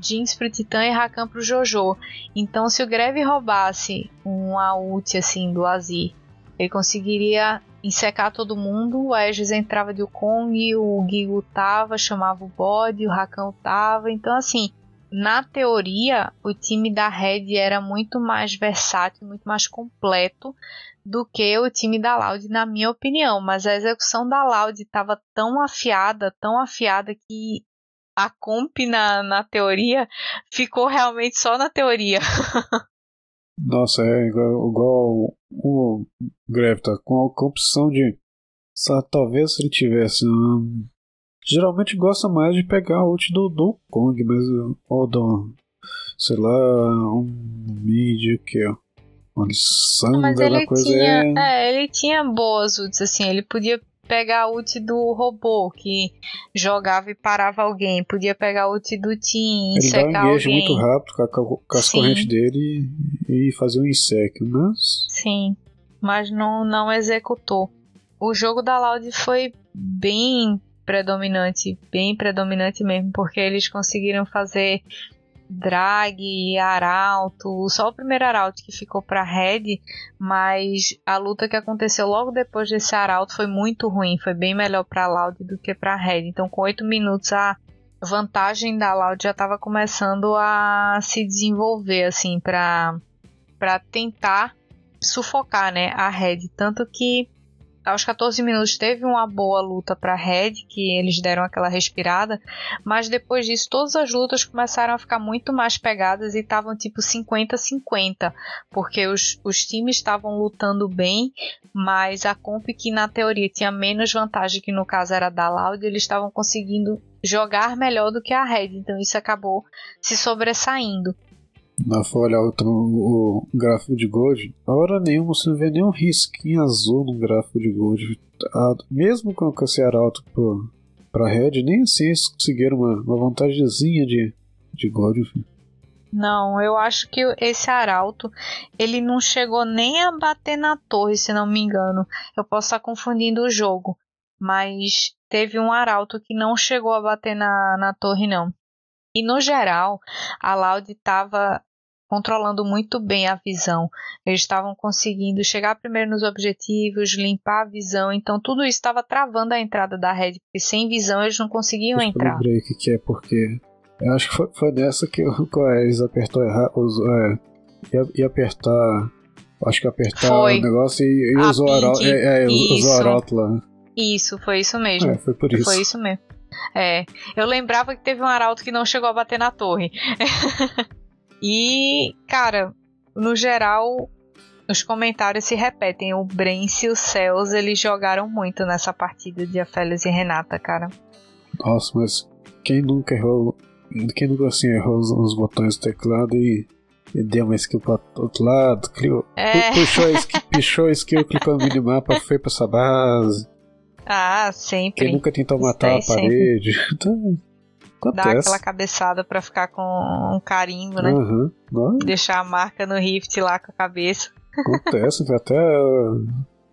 Jinx pro Titã e Rakan pro Jojo. Então, se o Greve roubasse uma ult assim do Azir, ele conseguiria ensecar todo mundo. O Aegis entrava de Kong, o Gigo tava, chamava o bode, o Rakan tava. Então, assim, na teoria, o time da Red era muito mais versátil, muito mais completo do que o time da Loud, na minha opinião. Mas a execução da Loud estava tão afiada, tão afiada que a comp na, na teoria ficou realmente só na teoria. [LAUGHS] Nossa, é igual, igual o Grevita, tá com a opção de. Talvez se ele tivesse. Um, geralmente gosta mais de pegar o ult do, do Kong, mas. Ou do. Sei lá, um mid que ó. Uma lição, mas ele coisa tinha, é... é... ele tinha boas ults, assim, ele podia pegar a ult do robô que jogava e parava alguém. Podia pegar a ult do Team, Ele secar dá um alguém. muito rápido com, a, com as correntes dele e, e fazer um inseco, mas... Sim, mas não, não executou. O jogo da Loud foi bem predominante, bem predominante mesmo, porque eles conseguiram fazer drag, arauto, só o primeiro arauto que ficou para Red, mas a luta que aconteceu logo depois desse arauto foi muito ruim, foi bem melhor para Loud do que para Red. Então com 8 minutos a vantagem da Loud já estava começando a se desenvolver assim para para tentar sufocar, né, a Red, tanto que aos 14 minutos teve uma boa luta para Red, que eles deram aquela respirada, mas depois disso todas as lutas começaram a ficar muito mais pegadas e estavam tipo 50-50, porque os, os times estavam lutando bem, mas a comp que na teoria tinha menos vantagem, que no caso era da Loud, eles estavam conseguindo jogar melhor do que a Red, então isso acabou se sobressaindo na folha o, o gráfico de Gold, a hora nenhuma você não vê nenhum risquinho azul no gráfico de Gold. A, mesmo com o esse alto pro, pra Red, nem assim eles conseguiram uma, uma vantagemzinha de, de Gold. Não, eu acho que esse arauto ele não chegou nem a bater na torre, se não me engano. Eu posso estar confundindo o jogo, mas teve um arauto que não chegou a bater na, na torre, não. E no geral, a Loud estava controlando muito bem a visão. Eles estavam conseguindo chegar primeiro nos objetivos, limpar a visão, então tudo isso estava travando a entrada da Red, porque sem visão eles não conseguiam entrar. Eu lembrei que é porque eu acho que foi, foi nessa que o Coes apertou errado, é, ia, ia, apertar, acho que apertar foi. o negócio e, e usou, a, é, é, usou a rótula. Isso, foi isso mesmo. É, foi por isso. Foi isso mesmo. É, eu lembrava que teve um arauto que não chegou a bater na torre. [LAUGHS] E, cara, no geral, os comentários se repetem. O Brence e o Cels, eles jogaram muito nessa partida de Afélios e Renata, cara. Nossa, mas quem nunca errou. Quem nunca assim errou os, os botões do teclado e, e, deu uma skill para outro lado, criou, é. puxou, a skill, puxou a skill, clicou no minimapa, foi pra essa base. Ah, sempre. Quem nunca tentou matar a parede. [LAUGHS] Então, Acontece. Dar aquela cabeçada pra ficar com um carimbo, né? Uhum. Deixar a marca no rift lá com a cabeça. Acontece, até,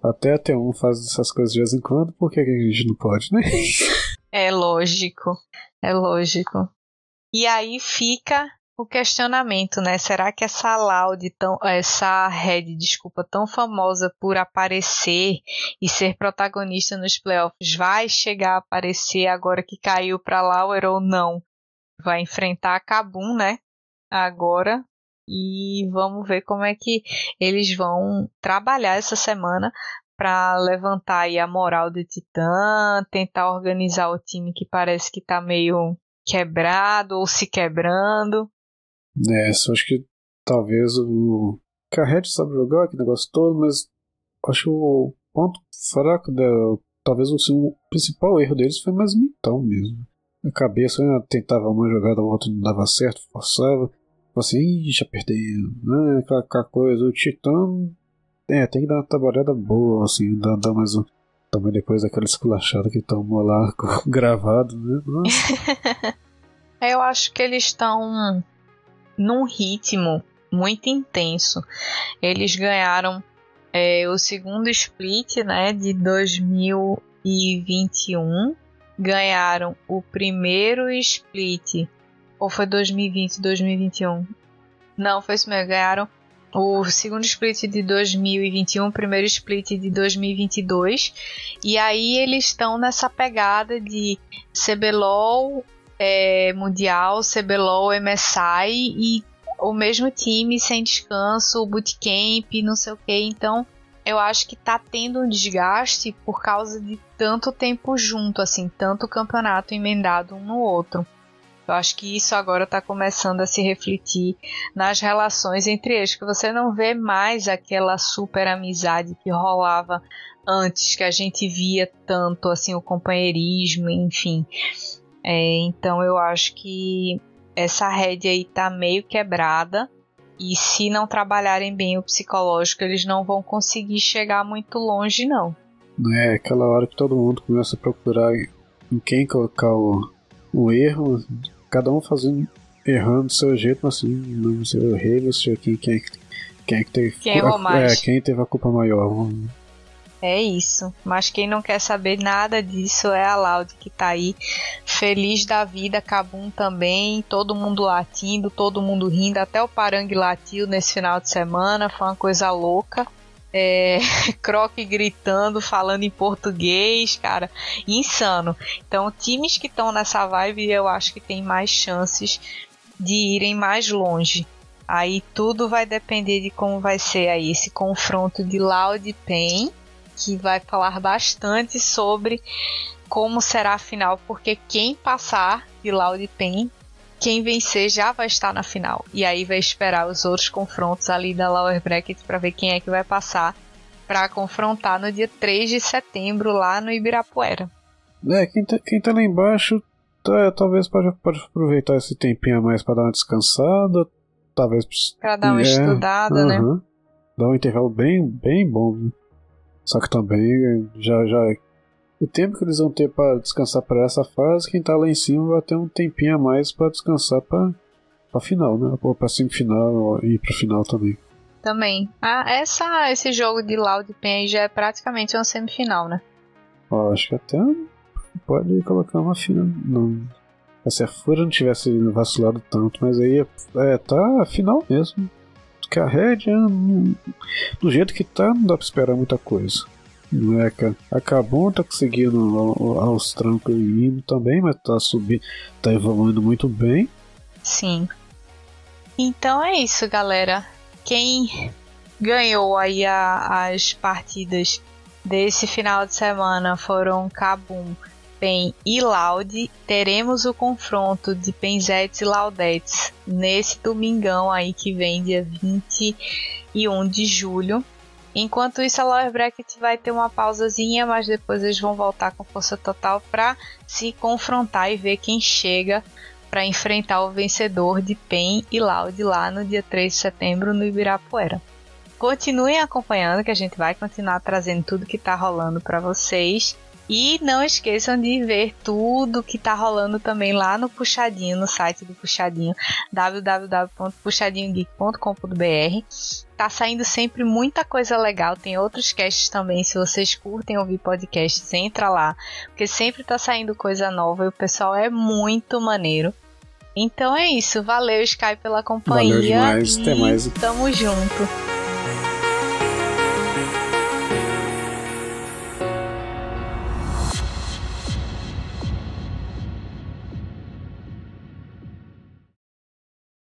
até a T1 faz essas coisas de vez em quando, por que a gente não pode, né? [LAUGHS] É lógico, é lógico. E aí fica o questionamento, né? Será que essa Loud, tão, essa Red, desculpa, tão famosa por aparecer e ser protagonista nos playoffs, vai chegar a aparecer agora que caiu para Lauer ou não? Vai enfrentar a Kabum, né? Agora. E vamos ver como é que eles vão trabalhar essa semana para levantar aí a moral do Titã, tentar organizar o time que parece que tá meio quebrado ou se quebrando. É, só acho que talvez o. Carrete sabe jogar aquele negócio todo, mas acho que o ponto fraco dela, talvez o, assim, o principal erro deles foi mais mental mesmo. A cabeça né, tentava uma jogada, a outra não dava certo, forçava. Assim, ih, já perdemos, né? Aquela, aquela coisa. O Titã é, tem que dar uma trabalhada boa, assim, dar, dar mais um. Também depois daquela esculachada que tomou lá [LAUGHS] gravado, né? [LAUGHS] Eu acho que eles estão num ritmo muito intenso. Eles ganharam é, o segundo split né, de 2021, ganharam o primeiro split, ou foi 2020, 2021? Não, foi isso mesmo, ganharam o segundo split de 2021, o primeiro split de 2022, e aí eles estão nessa pegada de CBLOL é, Mundial, CBLOL, MSI e o mesmo time sem descanso, bootcamp, não sei o que. Então, eu acho que tá tendo um desgaste por causa de tanto tempo junto, assim, tanto campeonato emendado um no outro. Eu acho que isso agora está começando a se refletir nas relações entre eles, que você não vê mais aquela super amizade que rolava antes, que a gente via tanto assim o companheirismo, enfim. É, então eu acho que essa rede aí tá meio quebrada e se não trabalharem bem o psicológico, eles não vão conseguir chegar muito longe, não. É aquela hora que todo mundo começa a procurar em quem colocar o, o erro, cada um fazendo, errando do seu jeito, mas assim, não sei, eu errei, não sei quem, quem, quem é que teve, quem errou mais. É, quem teve a culpa maior. É isso. Mas quem não quer saber nada disso é a Laude que tá aí feliz da vida, Cabum também, todo mundo latindo, todo mundo rindo, até o Parangue latiu nesse final de semana, foi uma coisa louca. É, [LAUGHS] Croc gritando, falando em português, cara, insano. Então, times que estão nessa vibe, eu acho que tem mais chances de irem mais longe. Aí tudo vai depender de como vai ser aí esse confronto de Loud Pain que vai falar bastante sobre como será a final, porque quem passar de Loud Pen, quem vencer já vai estar na final. E aí vai esperar os outros confrontos ali da Lower Bracket para ver quem é que vai passar para confrontar no dia 3 de setembro lá no Ibirapuera. É, quem tá, quem tá lá embaixo tá, talvez pode, pode aproveitar esse tempinho a mais para dar uma descansada, talvez para dar uma é, estudada, uh -huh. né? Dar um intervalo bem, bem bom. Viu? Só que também já já o tempo que eles vão ter para descansar para essa fase, quem tá lá em cima vai ter um tempinho a mais para descansar para para final, né? Ou para semifinal e para final também. Também. Ah, essa esse jogo de Loud Pen já é praticamente uma semifinal, né? Ó, acho que até pode colocar uma final. Não. Se a Fúria não tivesse vacilado tanto, mas aí é, é tá final mesmo que a Red, do jeito que tá, não dá pra esperar muita coisa. Não é, cara? A tá conseguindo aos trancos e indo também, mas tá subindo, tá evoluindo muito bem. Sim. Então é isso, galera. Quem ganhou aí a, as partidas desse final de semana foram Cabum, Pen e Laude, teremos o confronto de Penzetes e Laudetes nesse domingão aí que vem, dia 21 de julho. Enquanto isso, a Lower Bracket vai ter uma pausazinha, mas depois eles vão voltar com força total para se confrontar e ver quem chega para enfrentar o vencedor de Pen e Laude lá no dia 3 de setembro no Ibirapuera. Continuem acompanhando que a gente vai continuar trazendo tudo que está rolando para vocês. E não esqueçam de ver tudo que tá rolando também lá no Puxadinho, no site do Puxadinho, www.puxadinhogeek.com.br. Tá saindo sempre muita coisa legal, tem outros casts também, se vocês curtem ouvir podcasts, entra lá, porque sempre tá saindo coisa nova e o pessoal é muito maneiro. Então é isso, valeu Sky pela companhia valeu demais, até mais. tamo junto.